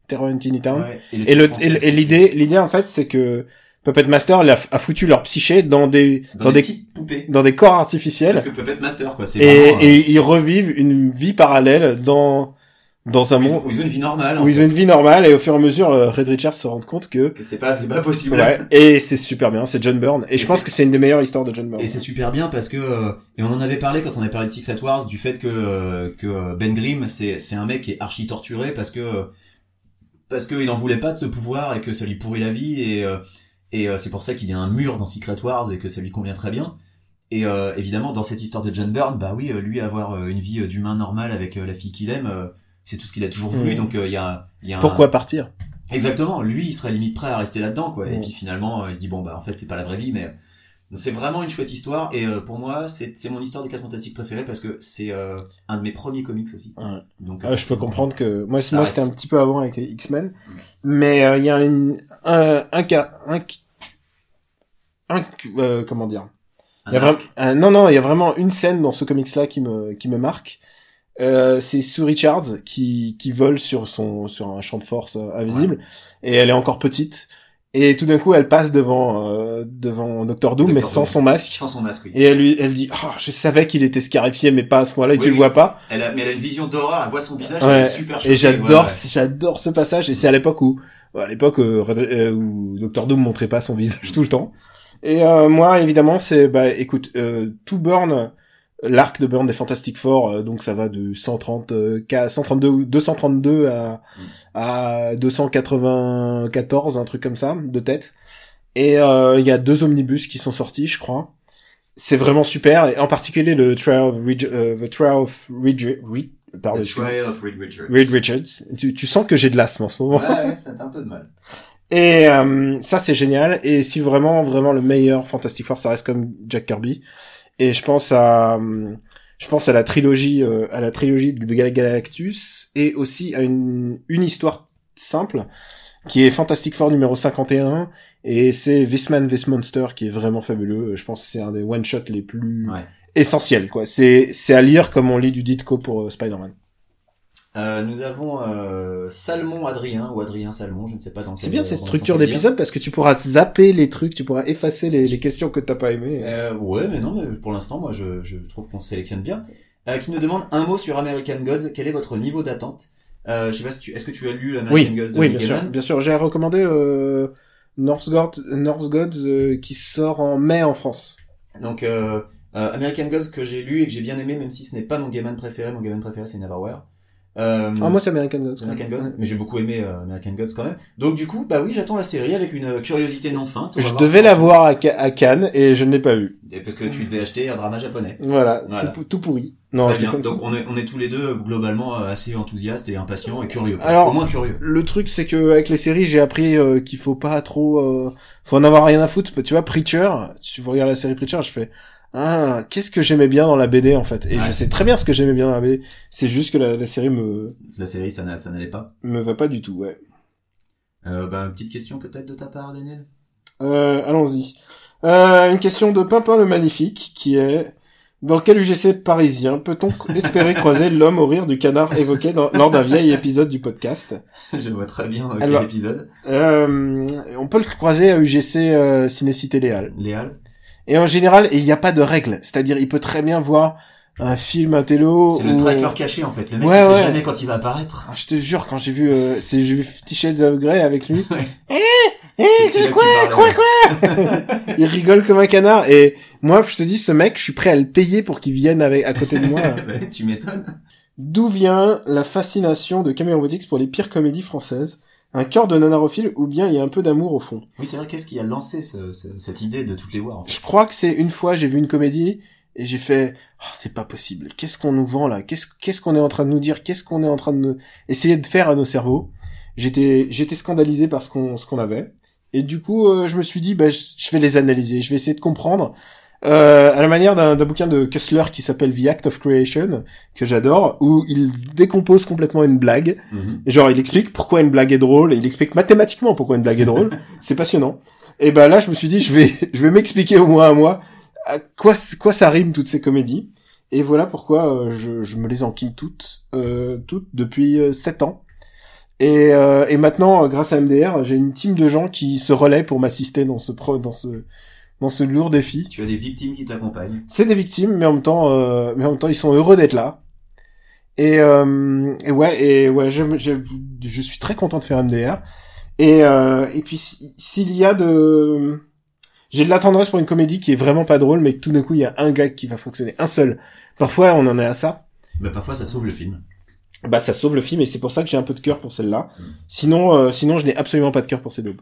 Terror in Tiny Town. Ouais, et l'idée, l'idée en fait, c'est que Puppet Master a, a foutu leur psyché dans des, dans, des, poupées. dans des corps artificiels Parce que Puppet Master quoi, c'est et, vraiment, euh, et ils revivent une vie parallèle dans, dans un monde où ils ont une vie normale. en où ils fait. ont une vie normale et au fur et à mesure, euh, Red Richards se rend compte que, Que c'est pas c'est pas possible. ouais, et c'est super bien, c'est John Byrne. Et, Et je pense que c'est une des meilleures histoires de John Byrne. Et c'est super bien parce que euh, et on en avait parlé quand on avait parlé de Secret Wars du fait que euh, que Ben Grimm c'est c'est un mec qui est archi torturé parce que parce qu'il en voulait pas de ce pouvoir et que ça lui pourrit la vie et euh, et euh, c'est pour ça qu'il y a un mur dans Secret Wars et que ça lui convient très bien. Et euh, évidemment dans cette histoire de John Byrne, bah oui, euh, lui avoir une vie d'humain normal avec la fille qu'il aime, c'est tout ce qu'il a toujours voulu. Mhm. Donc euh, il y a il y a un- Pourquoi partir? Exactement, lui il serait limite prêt à rester là-dedans quoi. Et Mm. puis finalement il se dit bon bah en fait c'est pas la vraie vie mais c'est vraiment une chouette histoire et euh, pour moi c'est c'est mon histoire des 4 fantastiques préférée parce que c'est euh, un de mes premiers comics aussi. Ouais. Donc Ah, je peux comprendre que moi, c'était un petit peu avant avec X-Men, mais euh, il y a une, un, un cas, un, un, euh, comment dire? Un y a un- non non, il y a vraiment une scène dans ce comics-là qui me, qui me marque. Euh, c'est Sue Richards qui, qui vole sur son, sur un champ de force euh, invisible, et elle est encore petite. Et tout d'un coup, elle passe devant, euh, devant Doctor Doom, mais Doom. sans son masque. sans son masque oui. Et elle lui, elle dit, ah, je savais qu'il était scarifié, mais pas à ce point-là, et Oui, tu le oui. vois pas. Elle a, mais elle a une vision d'horreur, elle voit son visage, Ouais. elle est super choquée. Et j'adore, ouais, ouais. j'adore ce passage. Et c'est à l'époque où, à l'époque euh, euh, où Doctor Doom montrait pas son visage tout le temps. Et euh, moi, évidemment, c'est, bah, écoute, euh, tout Burn, l'arc de Burn des Fantastic Four, euh, donc ça va de 130, euh, K- 132, ou 232 à, à 294, un truc comme ça, de tête. Et euh, il y a deux omnibus qui sont sortis, je crois. C'est vraiment super, et en particulier le Trial of Ridge, euh, The Trial of Ridge, Ridge, pardon, The. Trial of Reed Richards. Reed Richards. Tu, tu sens que j'ai de l'asthme en ce moment. Ouais, ouais, ça un peu de mal. Et euh, ça c'est génial. Et si vraiment vraiment le meilleur Fantastic Four, ça reste comme Jack Kirby. Et je pense à je pense à la trilogie euh, à la trilogie de Gal- Galactus et aussi à une une histoire simple qui est Fantastic Four numéro 51 et c'est This Man This Monster qui est vraiment fabuleux. Je pense que c'est un des one shot les plus Ouais. essentiels quoi. C'est c'est à lire comme on lit du Ditko pour euh, Spider-Man. Euh, nous avons euh, Salmon Adrien ou Adrien Salmon, je ne sais pas dans C'est bien cette structure d'épisode parce que tu pourras zapper les trucs, tu pourras effacer les, les questions que t'as pas aimées. Euh, ouais, mais non, mais pour l'instant, moi, je, je trouve qu'on sélectionne bien. Euh, qui nous demande un mot sur American Gods. Quel est votre niveau d'attente? Euh, Je sais pas si tu, est-ce que tu as lu American Oui, Gods de oui, bien sûr, bien sûr. J'ai recommandé euh, North Gods, North Gods euh, qui sort en mai en France. Donc, American Gods que j'ai lu et que j'ai bien aimé, même si ce n'est pas mon Gaiman préféré. Mon Gaiman préféré, c'est Neverwhere. Euh, Ah moi c'est American Gods. American Gods, Ouais. mais j'ai beaucoup aimé euh, American Gods quand même. Donc du coup, bah oui, j'attends la série avec une euh, curiosité non feinte. Je devais la voir à, Ca- à Cannes et je ne l'ai pas vue. Et Parce que tu devais acheter un drama japonais. Voilà, Voilà. Tout, tout pourri. Non, je bien. Donc on est, on est tous les deux globalement euh, assez enthousiastes et impatients et curieux. quoi. Alors- Au moins curieux. Le truc c'est que avec les séries j'ai appris euh, qu'il faut pas trop, euh, faut en avoir rien à foutre. Tu vois Preacher, tu regardes la série Preacher, je fais ah qu'est-ce que j'aimais bien dans la BD en fait. Et Ouais. je sais très bien ce que j'aimais bien dans la BD. C'est juste que la, la série me La série, ça n'a- ça n'allait pas. me va pas du tout. Ouais. Euh, bah, petite question peut-être de ta part, Daniel? Euh, allons-y. Euh, une question de Pimpin le Magnifique, qui est... Dans quel UGC parisien peut-on espérer croiser l'homme au rire du canard évoqué dans- lors d'un vieil épisode du podcast? Je vois très bien euh, Alors- quel épisode. euh, On peut le croiser à UGC euh, Cinécité Léal. Léal? Et en général, il n'y a pas de règle. C'est-à-dire, il peut très bien voir un film, un télo... C'est le ou- striker caché en fait. Le mec, Ouais, il sait ouais. jamais quand il va apparaître. Ah, je te jure, quand j'ai vu, euh, j'ai vu Fifty Shades of Grey avec lui. Ouais. Eh, eh, C'est quoi, quoi, quoi Il rigole comme un canard. Et moi, je te dis, ce mec, je suis prêt à le payer pour qu'il vienne avec, à côté de moi. Ouais, tu m'étonnes. D'où vient la fascination de Robotics pour les pires comédies françaises? Un cœur de nanarophile ou bien il y a un peu d'amour au fond. Oui, c'est vrai. Qu'est-ce qui a lancé ce- ce- cette idée de toutes les voir en fait? Je crois que c'est une fois, j'ai vu une comédie et j'ai fait oh, c'est pas possible. Qu'est-ce qu'on nous vend là? Qu'est-ce qu'est-ce qu'on est en train de nous dire? Qu'est-ce qu'on est en train de nous... essayer de faire à nos cerveaux? J'étais j'étais scandalisé par ce qu'on ce qu'on avait. Et du coup euh, je me suis dit bah je, je vais les analyser, je vais essayer de comprendre euh, à la manière d'un bouquin de Kessler qui s'appelle The Act of Creation que j'adore où il décompose complètement une blague Mhm. et Genre, il explique pourquoi une blague est drôle, et il explique mathématiquement pourquoi une blague est drôle. c'est passionnant. Et ben là, je me suis dit, je vais, je vais m'expliquer au moins à moi à quoi, quoi ça rime toutes ces comédies. Et voilà pourquoi euh, je, je me les enquille toutes, euh, toutes depuis euh, 7 ans. Et, euh, et maintenant, grâce à MDR, j'ai une team de gens qui se relaient pour m'assister dans ce pro, dans ce, dans ce lourd défi. Tu as des victimes qui t'accompagnent. C'est des victimes, mais en même temps, euh, mais en même temps, ils sont heureux d'être là. Et, euh, et ouais, et ouais, j'aime- j'aime- je suis très content de faire MDR. Et euh, et puis si- s'il y a de, j'ai de la tendresse pour une comédie qui est vraiment pas drôle, mais que tout d'un coup il y a un gag qui va fonctionner, un seul. Parfois, on en est à ça. Bah, parfois, ça sauve le film. Bah, ça sauve le film, et c'est pour ça que j'ai un peu de cœur pour celle-là. Mm. Sinon, euh, sinon, je n'ai absolument pas de cœur pour ces deux.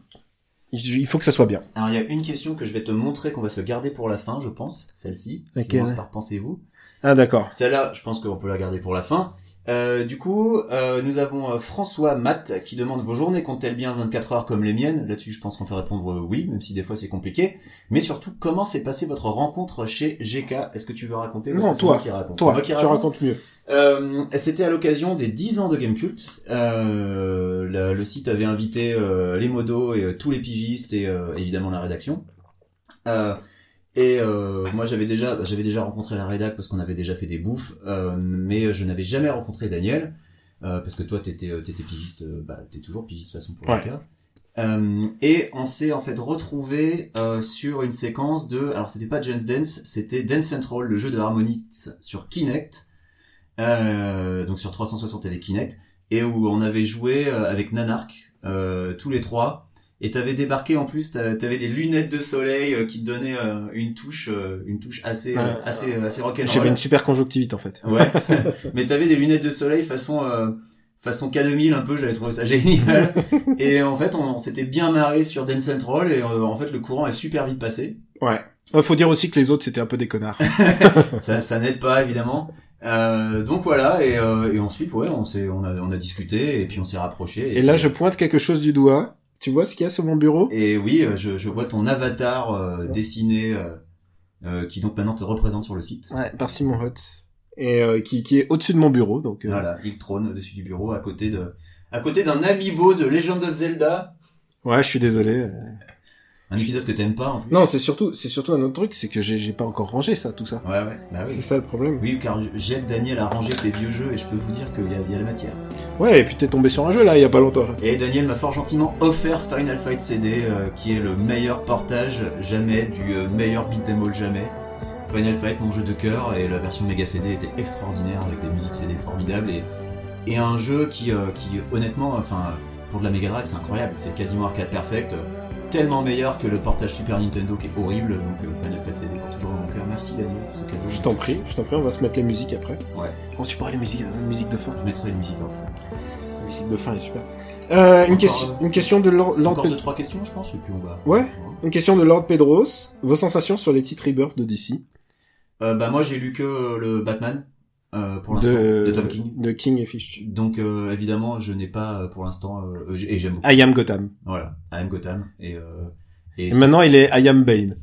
Il faut que ça soit bien. Alors, il y a une question que je vais te montrer qu'on va se garder pour la fin, je pense. Celle-ci. Laquelle par pensez-vous. Ah d'accord. Celle-là, je pense qu'on peut la garder pour la fin. Euh, du coup, euh, nous avons euh, François Matt qui demande vos journées comptent-elles bien 24 heures comme les miennes? Là-dessus, je pense qu'on peut répondre euh, oui, même si des fois c'est compliqué. Mais surtout, comment s'est passée votre rencontre chez GK Est-ce que tu veux raconter? Non, toi, qui raconte Toi, qui tu raconte racontes mieux. Euh, C'était à l'occasion des 10 ans de Gamecult. Euh, le site avait invité euh, les modos et euh, tous les pigistes et euh, évidemment la rédaction. Euh, et euh, moi j'avais déjà j'avais déjà rencontré la rédac parce qu'on avait déjà fait des bouffes, euh, mais je n'avais jamais rencontré Daniel euh, parce que toi t'étais t'étais pigiste, bah t'es toujours pigiste de toute façon pour Ouais. le cas. Euh, et on s'est en fait retrouvé euh, sur une séquence de alors c'était pas Just Dance, c'était Dance Central, le jeu de Harmonix sur Kinect, donc sur 360 avec Kinect, et où on avait joué euh, avec Nanark euh, tous les trois. Et t'avais débarqué en plus, t'a- t'avais des lunettes de soleil euh, qui te donnaient euh, une touche, euh, une touche assez, euh, Ouais. assez, assez rock'n'roll. J'avais une super conjonctivite en fait. Ouais. Mais t'avais des lunettes de soleil façon euh, façon K2000 un peu, j'avais trouvé ça génial. et en fait, on, on s'était bien marré sur Dance Central et euh, en fait le courant est super vite passé. Ouais. Euh, faut dire aussi que les autres c'était un peu des connards. ça ça n'aide pas évidemment. Euh, donc voilà et, euh, et ensuite ouais, on s'est on a on a discuté et puis on s'est rapproché. Et là, je pointe quelque chose du doigt. Tu vois ce qu'il y a sur mon bureau? Et oui, euh, je, je vois ton avatar euh, dessiné euh, euh, qui donc maintenant te représente sur le site. Ouais, par Simon Hutt. Et euh, qui, qui est au-dessus de mon bureau, donc... euh, Voilà, il trône au-dessus du bureau à côté de à côté d'un amiibo The Legend of Zelda. Ouais, je suis désolé. Un épisode que t'aimes pas en plus. Non, c'est surtout, c'est surtout un autre truc, c'est que j'ai pas encore rangé ça, tout ça. Ouais ouais, bah oui. C'est ça le problème. Oui, car j'aide Daniel à ranger ses vieux jeux et je peux vous dire qu'il y, y a la matière. Ouais, et puis t'es tombé sur un jeu là, il y a pas longtemps. Et Daniel m'a fort gentiment offert Final Fight CD, euh, qui est le meilleur portage jamais du euh, meilleur beat'em all jamais. Final Fight, mon jeu de cœur, et la version Mega CD était extraordinaire avec des musiques CD formidables et, et un jeu qui, euh, qui honnêtement, enfin, pour de la Mega Drive, c'est incroyable. C'est quasiment arcade perfect, tellement meilleur que le portage Super Nintendo qui est horrible. Donc euh, Final CD pour toujours dans mon cœur. Merci Daniel, ce cadeau. Je t'en prie, je t'en prie, on va se mettre les musiques après. Ouais. Oh, tu pourras les musiques, la musique de fin. Je mettrai une musique en fond. La musique de fin est super. Euh, une question, euh, une question de Lord, Lord Encore Pe- deux trois questions, je pense, et puis on va. Ouais. Une question de Lord Pedros. Vos sensations sur les titres Rebirth de DC Euh, bah moi j'ai lu que euh, le Batman euh, pour l'instant de, Tom King. de King et Fish. Donc euh, évidemment je n'ai pas euh, pour l'instant euh, et j'aime beaucoup. I am Gotham. Voilà, I am Gotham et euh, et, Et maintenant, il est I am Bane.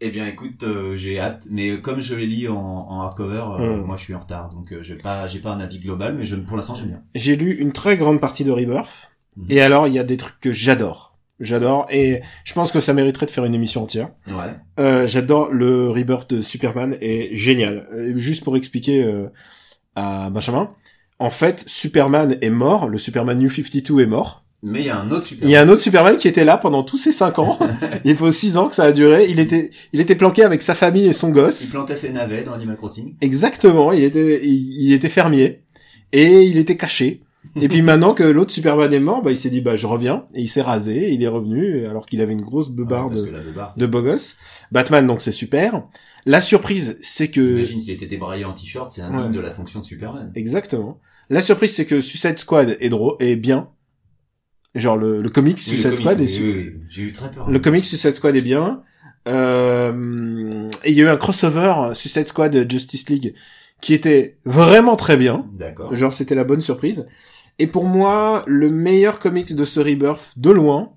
eh bien écoute euh, j'ai hâte mais comme je l'ai lu en, en hardcover euh, Mm. moi je suis en retard donc euh, j'ai pas j'ai pas un avis global mais je, pour l'instant j'aime bien. J'ai lu une très grande partie de Rebirth. Mhm. Et alors, il y a des trucs que j'adore. J'adore. Et je pense que ça mériterait de faire une émission entière. Ouais. Euh, j'adore le Rebirth de Superman et génial. Euh, juste pour expliquer euh, à Benjamin, en fait, Superman est mort, le Superman New 52 est mort. Mais il y a un autre super. Il y a un autre Superman qui était là pendant tous ces cinq ans. il faut six ans que ça a duré. Il était, il était planqué avec sa famille et son Il gosse. plantait ses navets dans Animal Crossing. Exactement. Il était, il, il était fermier et il était caché. Et puis maintenant que l'autre Superman est mort, bah il s'est dit bah je reviens et il s'est rasé. Il est revenu alors qu'il avait une grosse Ouais, beubare parce de, c'est- de beau gosse. Batman donc c'est super. La surprise c'est que Imagine s'il était débraillé en t-shirt, c'est indigne Ouais. de la fonction de Superman. Exactement. La surprise, c'est que Suicide Squad est drôle, est bien. Genre le, le comic Oui, Suicide le comics, Squad est oui, su- oui, oui. J'ai eu très peur. le comic Suicide Squad est bien. Euh, et il y a eu un crossover Suicide Squad Justice League qui était vraiment très bien. D'accord. Genre c'était la bonne surprise. Et pour moi, le meilleur comics de ce Rebirth de loin,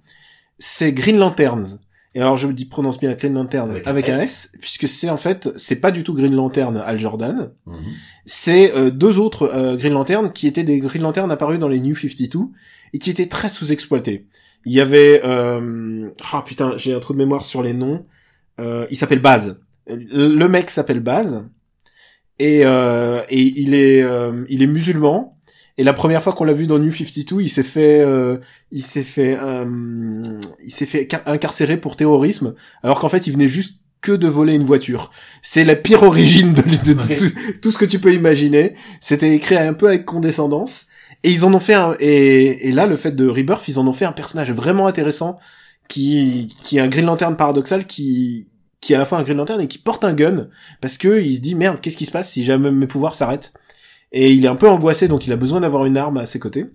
c'est Green Lanterns. Et alors je me dis prononce bien Green Lanterns avec, Avec un un S. Puisque c'est en fait c'est pas du tout Green Lantern Al Jordan Mhm. c'est euh, deux autres euh, Green Lantern qui étaient des Green Lantern apparus dans les New 52 et qui étaient très sous-exploités. Il y avait euh... ah putain, j'ai un trou de mémoire sur les noms. Euh, il s'appelle Baz. Le le mec s'appelle Baz et euh, et il est euh, il est musulman et la première fois qu'on l'a vu dans New 52, il s'est fait euh, il s'est fait euh, il s'est fait car- incarcérer pour terrorisme alors qu'en fait, il venait juste que de voler une voiture. C'est la pire origine de, de- de Ouais. tout, tout ce que tu peux imaginer. C'était écrit un peu avec condescendance. Et ils en ont fait un, et, et là, le fait de Rebirth, ils en ont fait un personnage vraiment intéressant qui, qui est un Green Lantern paradoxal qui, qui est à la fois un Green Lantern et qui porte un gun parce que il se dit merde, qu'est-ce qui se passe si jamais mes pouvoirs s'arrêtent? Et il est un peu angoissé, donc il a besoin d'avoir une arme à ses côtés.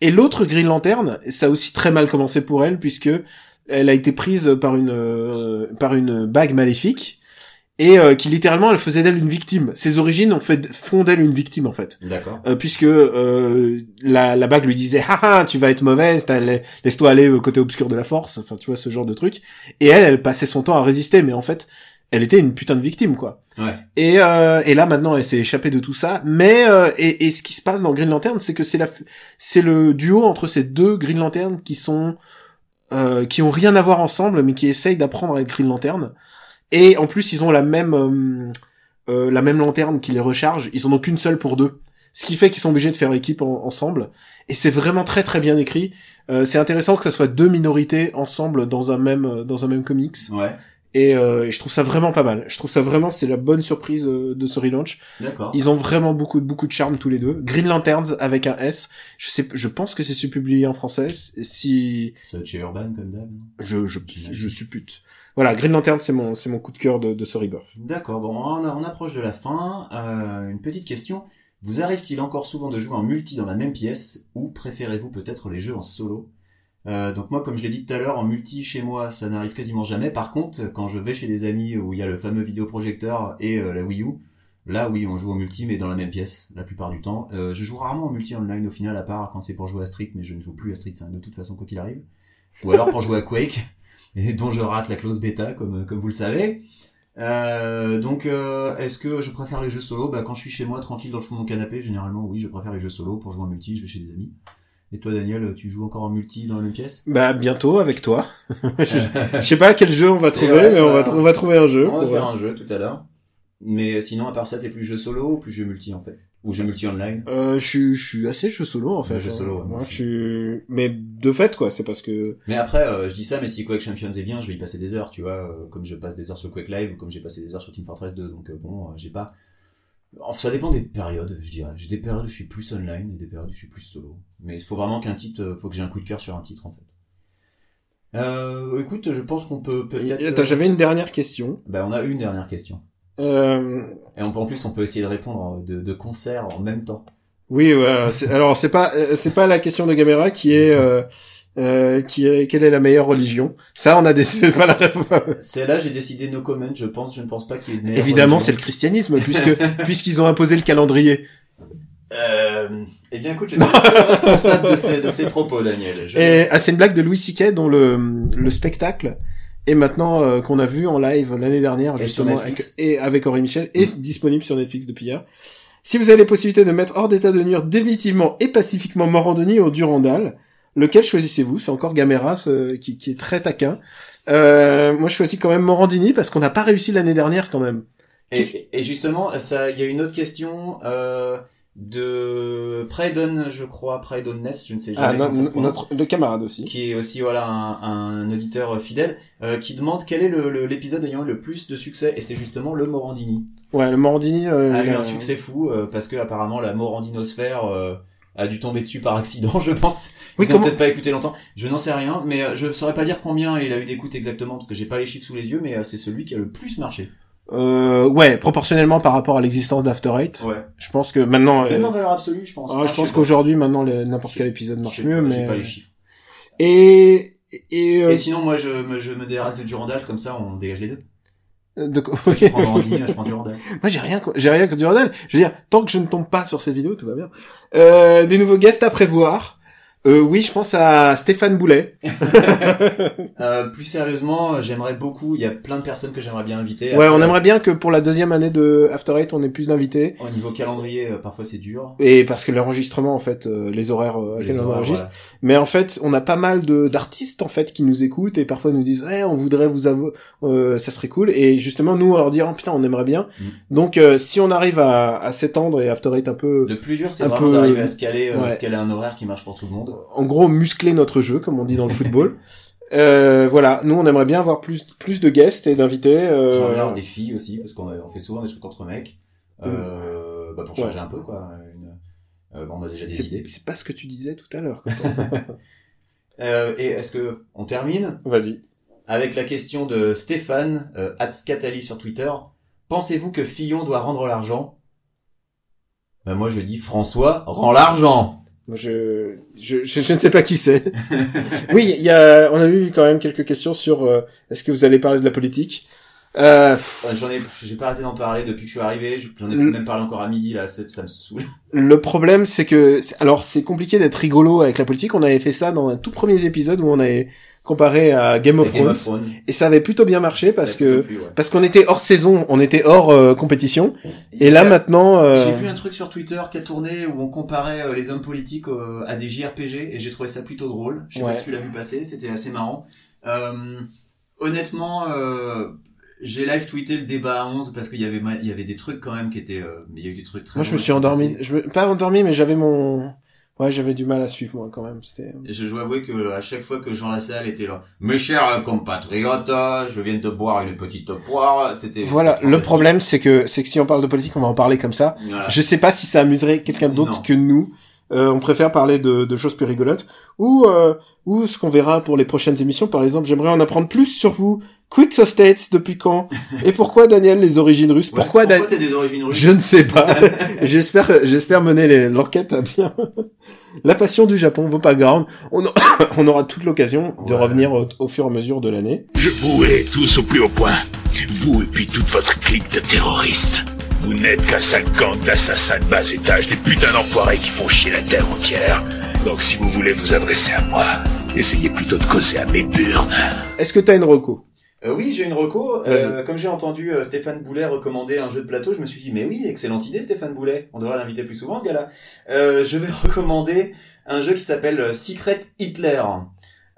Et l'autre Green Lantern, ça a aussi très mal commencé pour elle puisque elle a été prise par une euh, par une bague maléfique et euh, qui littéralement elle faisait d'elle une victime. Ses origines ont fait font d'elle une victime en fait, D'accord. Euh, puisque euh, la la bague lui disait haha tu vas être mauvaise, laisse-toi aller au côté obscur de la force, enfin tu vois ce genre de truc. Et elle elle passait son temps à résister, mais en fait elle était une putain de victime quoi. Ouais. Et, euh, et là maintenant elle s'est échappée de tout ça. Mais euh, et, et ce qui se passe dans Green Lantern, c'est que c'est la c'est le duo entre ces deux Green Lantern qui sont euh, qui ont rien à voir ensemble, mais qui essayent d'apprendre à être Green Lantern. Et en plus ils ont la même euh, euh, la même lanterne qui les recharge. Ils en ont qu'une seule pour deux. Ce qui fait qu'ils sont obligés de faire équipe en- ensemble. Et c'est vraiment très très bien écrit. Euh, c'est intéressant que ça soit deux minorités ensemble dans un même dans un même comics. Ouais. Et, euh, et je trouve ça vraiment pas mal. Je trouve ça vraiment, c'est la bonne surprise euh, de ce relaunch. D'accord. Ils ont vraiment beaucoup, beaucoup de charme tous les deux. Green Lanterns avec un S. Je sais, je pense que c'est publié en français. Si être chez Urban comme d'hab. je, je, je suppute. Voilà, Green Lantern, c'est mon, c'est mon coup de cœur de, de ce rebirth. D'accord. Bon, on, on approche de la fin. Euh, une petite question. Vous arrive-t-il encore souvent de jouer en multi dans la même pièce ou préférez-vous peut-être les jeux en solo? Euh, donc moi, comme je l'ai dit tout à l'heure, en multi chez moi, ça n'arrive quasiment jamais. Par contre, quand je vais chez des amis où il y a le fameux vidéoprojecteur et euh, la Wii U, là oui, on joue en multi, mais dans la même pièce la plupart du temps. Euh, je joue rarement en multi online au final, à part quand c'est pour jouer à Street, mais je ne joue plus à Street 5 de toute façon quoi qu'il arrive. ou alors pour jouer à Quake, et dont je rate la clause bêta, comme comme vous le savez. Euh, donc, euh, est-ce que je préfère les jeux solo? Bah, quand je suis chez moi, tranquille dans le fond de mon canapé, généralement, oui, je préfère les jeux solo. Pour jouer en multi, je vais chez des amis. Et toi, Daniel, tu joues encore en multi dans la même pièce Bah bientôt avec toi. je je sais pas quel jeu on va trouver, vrai, mais on va, tr- on va trouver un jeu. On va faire un jeu tout à l'heure. Mais sinon, à part ça, t'es plus jeu solo ou plus jeu multi en fait? Ou jeu multi online? Euh, je suis, je suis assez jeu solo en fait. Ouais, jeu solo, ouais, moi je suis, mais de fait quoi, c'est parce que Mais après, euh, je dis ça, mais si Quake Champions est bien, je vais y passer des heures, tu vois, euh, comme je passe des heures sur Quake Live ou comme j'ai passé des heures sur Team Fortress 2. Donc euh, bon, euh, j'ai pas. Ça dépend des périodes, je dirais. J'ai des périodes où je suis plus online et des périodes où je suis plus solo. Mais il faut vraiment qu'un titre, euh, faut que j'ai un coup de cœur sur un titre en fait. Euh, écoute, je pense qu'on peut peut-être. Attends, j'avais une dernière question? Bah, on a une dernière question. Euh, Et on peut- en plus, on peut essayer de répondre de, de concert en même temps. oui, alors c'est pas, euh, c'est pas la question de Gamera qui est, euh, qui est, quelle est la meilleure religion? Ça, on a décidé pas la réponse. Celle-là, j'ai décidé no comment, je pense, je ne pense pas qu'il y ait meilleure Évidemment, c'est le christianisme, puisque puisqu'ils ont imposé le calendrier. Euh, eh bien, écoute, je suis responsable de ces, de ces propos, Daniel. Je... Et ah, c'est une blague de Louis C.K. dont le le spectacle est maintenant euh, qu'on a vu en live l'année dernière Et justement avec, et avec Henri Michel est disponible sur Netflix depuis hier. Si vous avez les possibilités de mettre hors d'état de nuire définitivement et pacifiquement Morandini au Durandal, lequel choisissez-vous? C'est encore Gamera ce- qui, qui est très taquin. Euh, moi, je choisis quand même Morandini parce qu'on n'a pas réussi l'année dernière quand même. Et, et justement, ça, il y a une autre question euh, de Praedon, je crois, Praedon Ness, je ne sais Ah, jamais no- comment ça se prononce, notre le camarade aussi. qui est aussi voilà un, un auditeur fidèle, euh, qui demande quel est le- le- l'épisode ayant eu le plus de succès, et c'est justement le Morandini. Ouais, le Morandini. Euh, a il eu a- un succès fou euh, parce que apparemment la Morandinosphère euh, a dû tomber dessus par accident, je pense. Oui, Ils comment- peut-être pas écouté longtemps. Je n'en sais rien, mais euh, je saurais pas dire combien il a eu d'écoute exactement parce que j'ai pas les chiffres sous les yeux, mais euh, c'est celui qui a le plus marché. Euh, ouais, proportionnellement par rapport à l'existence d'After Eight. Ouais. Je pense que maintenant. Même euh, en valeur absolue, je pense. ah, Ah, je pense qu'aujourd'hui, maintenant, n'importe Je- quel épisode Je marche mieux, pas, mais. Pas les chiffres. Et et, euh, Et sinon, moi, je me, je me dérasse de Durandal, comme ça, on dégage les deux. De prends je prends Durandal. Moi, j'ai rien, j'ai rien que du Rodal. Je veux dire, tant que je ne tombe pas sur ces vidéos, tout va bien. Euh, des nouveaux guests à prévoir. Euh, oui, je pense à Stéphane Boulet. Euh, plus sérieusement, euh, j'aimerais beaucoup, il y a plein de personnes que j'aimerais bien inviter. Ouais, on aimerait bien que pour la deuxième année de After Eight, on ait plus d'invités. Au niveau calendrier, euh, parfois c'est dur. Et parce que l'enregistrement, en fait, euh, les horaires euh, à Les laquelle on enregistre. voilà. Mais en fait, on a pas mal de d'artistes en fait qui nous écoutent et parfois nous disent "Eh, on voudrait vous avoir euh, ça serait cool." Et justement, nous on leur dit "Oh putain, on aimerait bien." Mm. Donc euh, si on arrive à, à s'étendre et After Eight un peu Le plus dur, c'est Un vraiment peu- d'arriver à se caler, euh, ouais. se caler un horaire qui marche pour tout le monde. En gros muscler notre jeu comme on dit dans le football. Euh, voilà, nous on aimerait bien avoir plus plus de guests et d'invités. Euh... J'aimerais bien avoir des filles aussi, parce qu'on on fait souvent des trucs entre mecs, euh, bah pour changer un peu, quoi. Une- euh, bon, on a déjà des idées. c'est pas ce que tu disais tout à l'heure. Euh, et est-ce que on termine Vas-y. avec la question de Stéphane, euh, sur Twitter. Pensez-vous que Fillon doit rendre l'argent? Ben moi je dis François rend l'argent. Je, je, je, je ne sais pas qui c'est. oui, il y a, on a eu quand même quelques questions sur euh, est-ce que vous allez parler de la politique? Euh, J'en ai, j'ai pas arrêté d'en parler depuis que je suis arrivé. J'en ai même parlé encore à midi là. Ça me saoule. le problème, c'est que, alors, c'est compliqué d'être rigolo avec la politique. On avait fait ça dans un tout premier épisode où on avait comparé à Game of Game Thrones, of Thrones, et ça avait plutôt bien marché parce que ouais. parce qu'on était hors saison, on était hors euh, compétition. Et là maintenant, euh, J'ai vu un truc sur Twitter qui a tourné où on comparait euh, les hommes politiques euh, à des JRPG et j'ai trouvé ça plutôt drôle. Je sais Ouais. pas si tu l'as vu passer, c'était assez marrant. Euh, honnêtement, euh, j'ai live tweeté le débat à 11 parce qu'il y avait il y avait des trucs quand même qui étaient il y a eu des trucs très moi je me suis endormi. Je me, pas endormi, mais j'avais mon, ouais, j'avais du mal à suivre moi quand même. C'était. Et je dois avouer que à chaque fois que Jean Lassalle était là, mes chers compatriotes, je viens de boire une petite poire, c'était Voilà, le problème c'est que c'est que si on parle de politique, on va en parler comme ça. Voilà. Je sais pas si ça amuserait quelqu'un d'autre que nous. Euh, on préfère parler de, de choses plus rigolotes. Ou, euh, ou ce qu'on verra pour les prochaines émissions, par exemple, j'aimerais en apprendre plus sur vous. Quick States, depuis quand? Et pourquoi Daniel les origines russes Ouais, Pourquoi, Dan- t'as des origines russes? Je ne sais pas. j'espère, j'espère mener l'enquête à bien. La passion du Japon, vos backgrounds. On, a- on aura toute l'occasion de Ouais. revenir au, au fur et à mesure de l'année. Je vous hais tous au plus haut point. Vous et puis toute votre clique de terroristes. Vous n'êtes qu'un sale gang d'assassins de bas étage, des putains d'enfoirés qui font chier la terre entière. Donc si vous voulez vous adresser à moi, Essayez plutôt de causer à mes burnes. Est-ce que t'as une reco Euh, oui, j'ai une reco. Euh, comme j'ai entendu euh, Stéphane Boulet recommander un jeu de plateau, je me suis dit, mais oui, excellente idée, Stéphane Boulet. On devrait l'inviter plus souvent, ce gars-là. Euh, je vais recommander un jeu qui s'appelle Secret Hitler.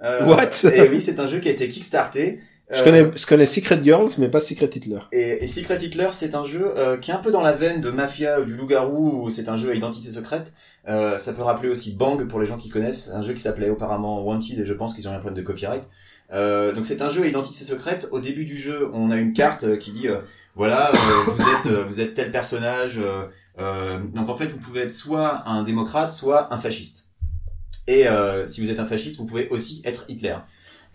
Euh, What? Et oui, c'est un jeu qui a été kickstarté. Je Euh, connais, je connais Secret Girls, mais pas Secret Hitler. Et, et Secret Hitler, c'est un jeu euh, qui est un peu dans la veine de Mafia ou du Loup-garou, où c'est un jeu à identité secrète. Euh, ça peut rappeler aussi Bang pour les gens qui connaissent, un jeu qui s'appelait auparavant Wanted, et je pense qu'ils ont eu un problème de copyright. Euh, donc c'est un jeu à identité secrète. Au début du jeu, on a une carte qui dit euh, voilà, euh, vous êtes euh, vous êtes tel personnage. euh, euh, donc en fait, vous pouvez être soit un démocrate, soit un fasciste. Et euh, si vous êtes un fasciste, vous pouvez aussi être Hitler.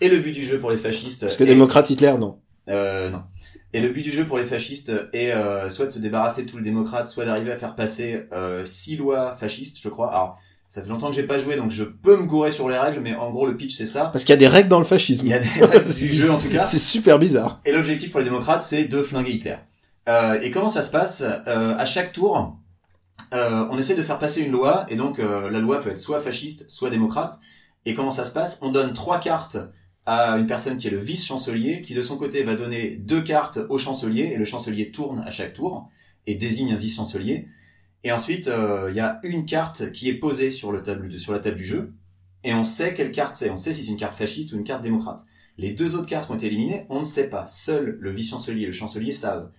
Et le but du jeu pour les fascistes Parce que est- démocrate Hitler, non. euh, non. Et le but du jeu pour les fascistes est euh, soit de se débarrasser de tout le démocrate, soit d'arriver à faire passer euh, six lois fascistes, je crois. Alors, ça fait longtemps que j'ai pas joué, donc je peux me gourer sur les règles, mais en gros, le pitch, c'est ça. Parce qu'il y a des règles dans le fascisme. Il y a des règles du jeu, en tout cas. C'est super bizarre. Et l'objectif pour les démocrates, c'est de flinguer Hitler. Euh, et comment ça se passe? Euh, À chaque tour, euh, on essaie de faire passer une loi, et donc euh, la loi peut être soit fasciste, soit démocrate. Et comment ça se passe? On donne trois cartes à une personne qui est le vice-chancelier, qui de son côté va donner deux cartes au chancelier, et le chancelier tourne à chaque tour, et désigne un vice-chancelier. Et ensuite, euh, il y a une carte qui est posée sur, le table, sur la table du jeu, et on sait quelle carte c'est. On sait si c'est une carte fasciste ou une carte démocrate. Les deux autres cartes ont été éliminées, on ne sait pas. Seul le vice-chancelier et le chancelier savent.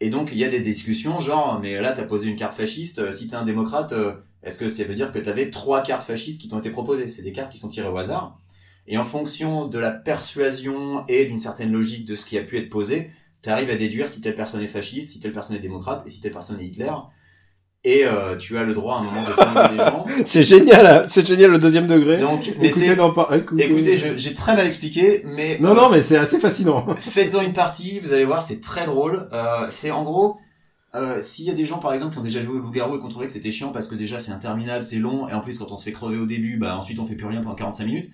Et donc il y a des discussions genre, mais là t'as posé une carte fasciste, euh, si t'es un démocrate, euh, est-ce que ça veut dire que t'avais trois cartes fascistes qui t'ont été proposées? C'est des cartes qui sont tirées au hasard. Et en fonction de la persuasion et d'une certaine logique de ce qui a pu être posé, t'arrives à déduire si telle personne est fasciste, si telle personne est démocrate et si telle personne est Hitler. Et euh, tu as le droit à un moment de flinguer des gens. C'est génial, hein. c'est génial le deuxième degré. Donc, mais Écoutez, dans écoutez. Écoutez, j'ai très mal expliqué, mais... Non, non, mais c'est assez fascinant. Faites-en une partie, vous allez voir, c'est très drôle. Euh, c'est en gros, euh, s'il y a des gens par exemple qui ont déjà joué au loup-garou et qui ont trouvé que c'était chiant parce que déjà c'est interminable, c'est long, et en plus quand on se fait crever au début, bah ensuite on fait plus rien pendant 45 minutes.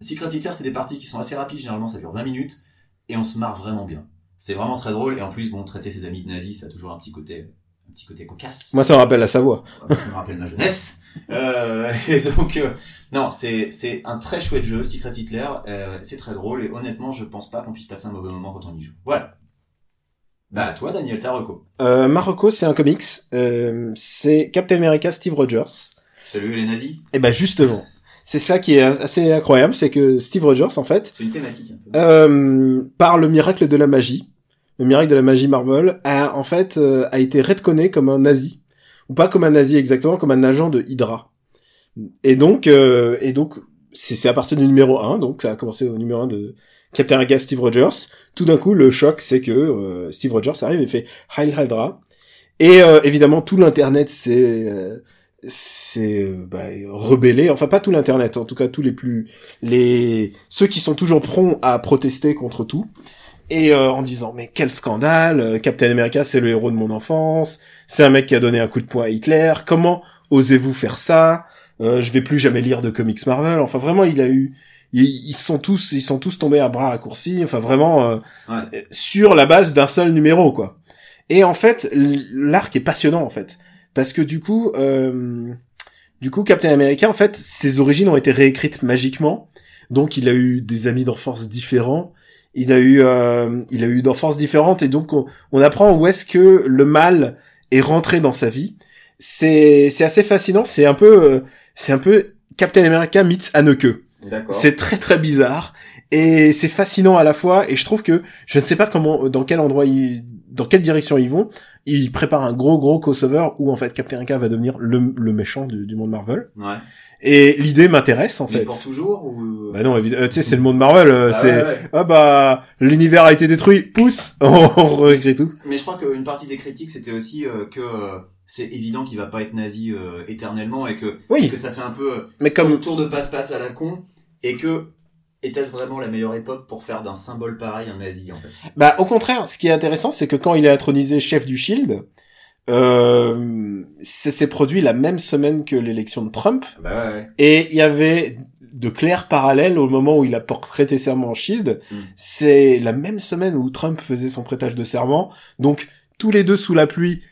Secret Hitler, c'est des parties qui sont assez rapides, généralement ça dure 20 minutes, et on se marre vraiment bien. C'est vraiment très drôle, et en plus, bon, traiter ses amis de nazis, ça a toujours un petit côté, un petit côté cocasse. Moi, ça me rappelle la Savoie. Ça me rappelle ma jeunesse. Euh, et donc, euh, non, c'est c'est un très chouette jeu, Secret Hitler. Euh, c'est très drôle et honnêtement, je pense pas qu'on puisse passer un mauvais moment quand on y joue. Voilà. Bah toi, Daniel Taroko. Euh, Marocco, c'est un comics. Euh, c'est Captain America Steve Rogers. Salut les nazis. Et ben justement, c'est ça qui est assez incroyable, c'est que Steve Rogers, en fait, C'est une thématique un peu. euh, par le miracle de la magie, le miracle de la magie Marvel, a en fait euh, a été retconné comme un nazi, ou pas comme un nazi exactement, comme un agent de Hydra. Et donc, euh, et donc, c'est à partir du numéro 1, donc ça a commencé au numéro 1 de Captain America Steve Rogers. Tout d'un coup, le choc, c'est que Steve Rogers arrive et fait Heil Hydra. Et euh, évidemment, tout l'internet s'est s'est, euh, bah, rebellé. Enfin, pas tout l'internet, en tout cas tous les plus les ceux qui sont toujours prompts à protester contre tout. Et euh, en disant mais quel scandale, euh, Captain America c'est le héros de mon enfance, c'est un mec qui a donné un coup de poing à Hitler, comment osez-vous faire ça Euh, Je vais plus jamais lire de comics Marvel. Enfin vraiment il a eu ils, sont tous ils sont tous tombés à bras raccourcis. Enfin vraiment euh, Ouais. sur la base d'un seul numéro quoi. Et en fait l'arc est passionnant en fait parce que du coup euh, du coup Captain America en fait ses origines ont été réécrites magiquement. Donc il a eu des amis d'enfance différents. Il a eu euh, il a eu d'enfance différentes. Et donc on, on apprend où est-ce que le mal est rentré dans sa vie. C'est c'est assez fascinant. C'est un peu euh, c'est un peu Captain America meets D'accord. c'est très très bizarre. Et c'est fascinant à la fois. Et je trouve que je ne sais pas comment dans quel endroit ils dans quelle direction ils vont ils préparent un gros gros crossover où en fait Captain America va devenir le, le méchant du, du monde Marvel Ouais. et l'idée m'intéresse en Mais fait pour toujours ou bah non évidemment tu sais c'est le monde Marvel euh, Ah c'est ouais, ouais. ah bah l'univers a été détruit, pousse, on réécrit tout. Mais je crois qu'une partie des critiques c'était aussi euh, que euh, c'est évident qu'il va pas être nazi euh, éternellement et que Oui, que ça fait un peu euh, mais comme comme tour de passe-passe à la con et que était-ce vraiment la meilleure époque pour faire d'un symbole pareil un nazi en fait? Bah au contraire, ce qui est intéressant, c'est que quand il est intronisé chef du Shield, euh, ça s'est produit la même semaine que l'élection de Trump, Bah ouais. et il y avait de clairs parallèles au moment où il a prêté serment au Shield. Mm. C'est la même semaine où Trump faisait son prêtage de serment, donc tous les deux sous la pluie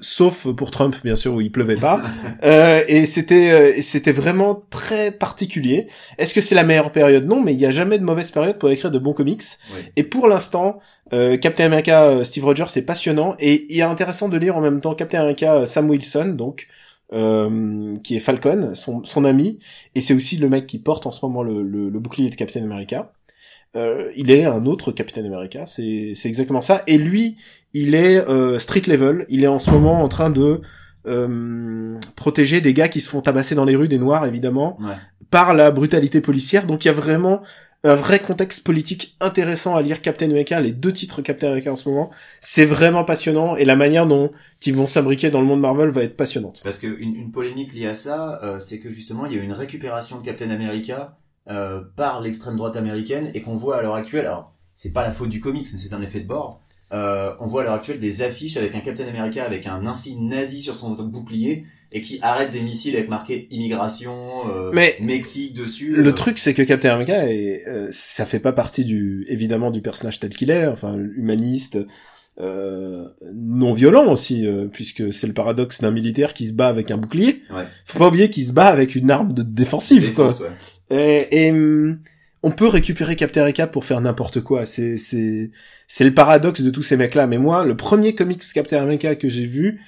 sauf pour Trump bien sûr où il pleuvait pas. Euh, et c'était euh, c'était vraiment très particulier. Est-ce que c'est la meilleure période? Non, mais il y a jamais de mauvaise période pour écrire de bons comics. Oui. Et pour l'instant, euh, Captain America euh, Steve Rogers c'est passionnant et il est intéressant de lire en même temps Captain America euh, Sam Wilson donc euh, qui est Falcon, son, son ami, et c'est aussi le mec qui porte en ce moment le, le, le bouclier de Captain America. Euh, il est un autre Captain America, c'est c'est exactement ça. Et lui, il est euh, street level. Il est en ce moment en train de euh, protéger des gars qui se font tabasser dans les rues, des noirs évidemment, Ouais. par la brutalité policière. Donc il y a vraiment un vrai contexte politique intéressant à lire Captain America, les deux titres Captain America en ce moment. C'est vraiment passionnant et la manière dont ils vont s'imbriquer dans le monde Marvel va être passionnante. Parce que une, une polémique liée à ça, euh, c'est que justement il y a eu une récupération de Captain America euh, par l'extrême droite américaine et qu'on voit à l'heure actuelle. Alors c'est pas la faute du comics, mais c'est un effet de bord. Euh, on voit à l'heure actuelle des affiches avec un Captain America avec un insigne nazi sur son bouclier et qui arrête des missiles avec marqué immigration, euh, Mais Mexique dessus. Le euh, truc, c'est que Captain America, est, euh, ça fait pas partie du, évidemment, du personnage tel qu'il est, enfin, humaniste, euh, non violent aussi, puisque c'est le paradoxe d'un militaire qui se bat avec un bouclier. Ouais. Faut pas oublier qu'il se bat avec une arme de défensive, quoi. défense, ouais. Et, et, hum, on peut récupérer Captain America pour faire n'importe quoi. C'est, c'est, c'est le paradoxe de tous ces mecs-là. Mais moi, le premier comics Captain America que j'ai vu,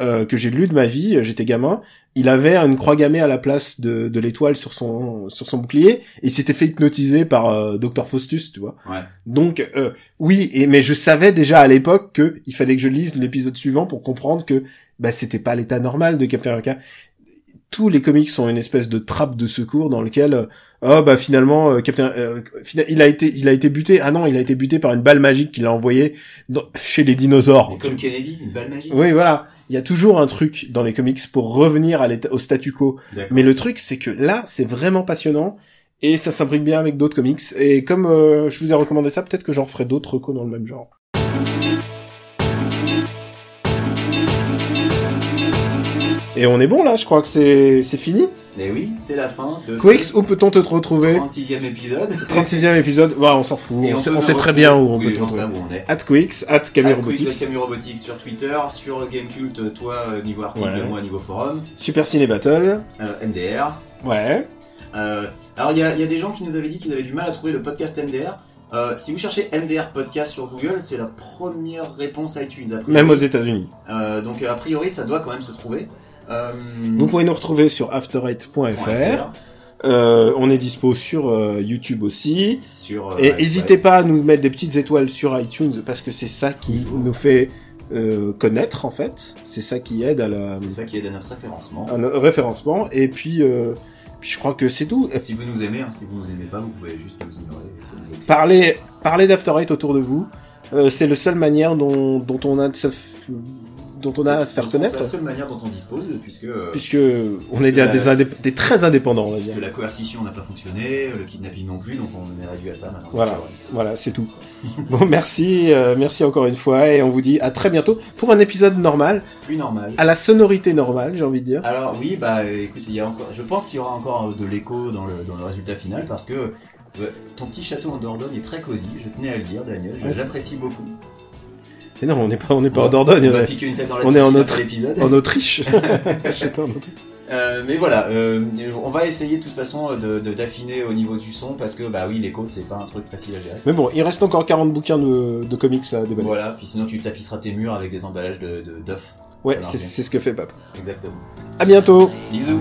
euh, que j'ai lu de ma vie, j'étais gamin, il avait une croix gammée à la place de, de l'étoile sur son, sur son bouclier, et il s'était fait hypnotiser par euh, Dr Faustus, tu vois. Ouais. Donc, euh, oui, et, mais je savais déjà à l'époque que il fallait que je lise l'épisode suivant pour comprendre que bah, c'était pas l'état normal de Captain America tous les comics sont une espèce de trappe de secours dans lequel euh, oh bah finalement euh, Captain euh, il a été il a été buté. Ah non il a été buté par une balle magique qu'il a envoyée dans- chez les dinosaures. Et comme Kennedy, une balle magique. oui voilà. Il y a toujours un truc dans les comics pour revenir à au statu quo. Mais le truc c'est que là c'est vraiment passionnant et ça s'imbrique bien avec d'autres comics. Et comme euh, je vous ai recommandé ça peut-être que j'en ferai d'autres recos dans le même genre et on est bon là je crois que c'est c'est fini Mais oui, c'est la fin de Quix, où peut-on te retrouver 36e épisode. 36e épisode, voilà, on s'en fout, Et on, sait, on très bien où on oui, peut te retrouver. sait où on est. At Quix, at Camille Robotics, Camus Robotics sur Twitter, sur Gamecult, toi euh, niveau article, Ouais. moi niveau forum, Super Ciné Battle, euh, MDR. ouais, Euh, alors il y a, y a des gens qui nous avaient dit qu'ils avaient du mal à trouver le podcast MDR. Euh, si vous cherchez MDR podcast sur Google, c'est la première réponse iTunes. A priori. même aux États-Unis. Euh, donc a priori, ça doit quand même se trouver. Euh, Vous pouvez nous retrouver sur afterite.fr. Euh, on est dispo sur euh, YouTube aussi. sur. euh, Et n'hésitez ouais. pas à nous mettre des petites étoiles sur iTunes parce que c'est ça qui nous fait connaître en fait. C'est ça qui aide à la C'est ça qui aide à notre référencement. à notre référencement. Et puis, puis je crois que c'est tout. Si vous nous aimez, hein, si vous nous aimez pas, vous pouvez juste nous ignorer. Parlez, parlez d'After autour de vous. C'est la seule manière dont, dont on a de se, dont on a à se faire C'est connaître, la seule manière dont on dispose, puisque, puisque on est des, la- des, indép- des très indépendants, on va dire. puisque la coercition n'a pas fonctionné, le kidnapping non plus, donc on est réduit à ça maintenant. Voilà. Voilà, c'est tout. bon, merci, euh, merci encore une fois, et on vous dit à très bientôt pour un épisode normal, Plus normal. à la sonorité normale, j'ai envie de dire. Alors oui, bah écoute, il y a encore, je pense qu'il y aura encore euh, de l'écho dans le, dans le résultat final parce que euh, ton petit château en Dordogne est très cosy, je tenais à le dire Daniel, c'est- l'apprécie beaucoup. Mais non, on n'est pas, on n'est pas en Dordogne, on est piquer une tête dans la on est en Autriche. Euh, mais voilà, euh, on va essayer de toute façon de- de- d'affiner au niveau du son parce que bah oui, l'écho c'est pas un truc facile à gérer. Mais bon, il reste encore 40 bouquins de, de comics à déballer. Voilà, puis sinon tu tapisseras tes murs avec des emballages de d'œufs. Ouais, c'est ce que fait Papa. Exactement. À bientôt Bisous.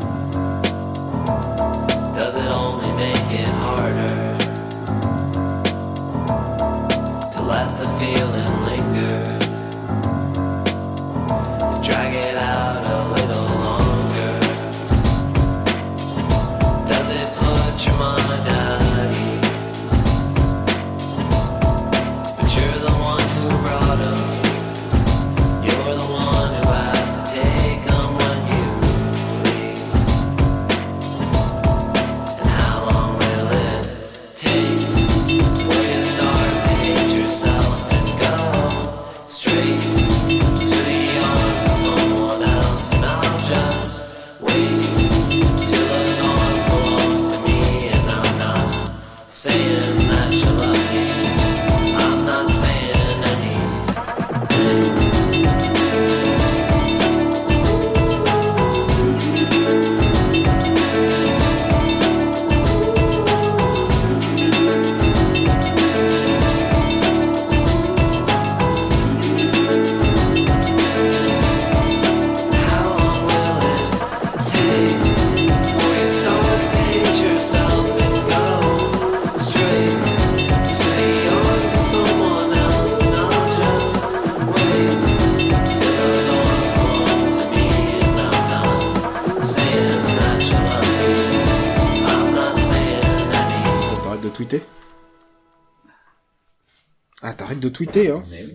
Tweeter, hein Mais oui.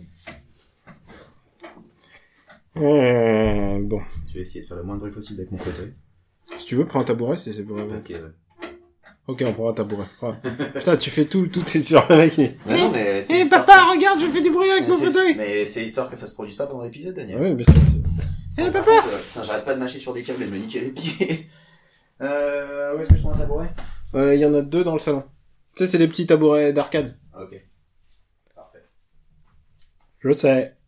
Euh, Bon. Je vais essayer de faire le moins de bruit possible avec mon fauteuil. Si tu veux, prends un tabouret, c'est c'est pour... Que... Ok, on prend un tabouret. Prends. Putain, tu fais tout, tout est sur le mec. Mais non, mais c'est Eh, histoire papa, regarde, je fais du bruit avec mon c'est- fauteuil Mais c'est histoire que ça se produise pas pendant l'épisode, Daniel. Ouais, bien sûr. bien sûr. Eh, Par papa contre, euh, Putain, j'arrête pas de mâcher sur des câbles et de me niquer les pieds. Euh, où est-ce que je trouve un tabouret? Euh, Il y en a deux dans le salon. Tu sais, c'est les petits tabourets d'arcade. Ok. Parfait. Je sais.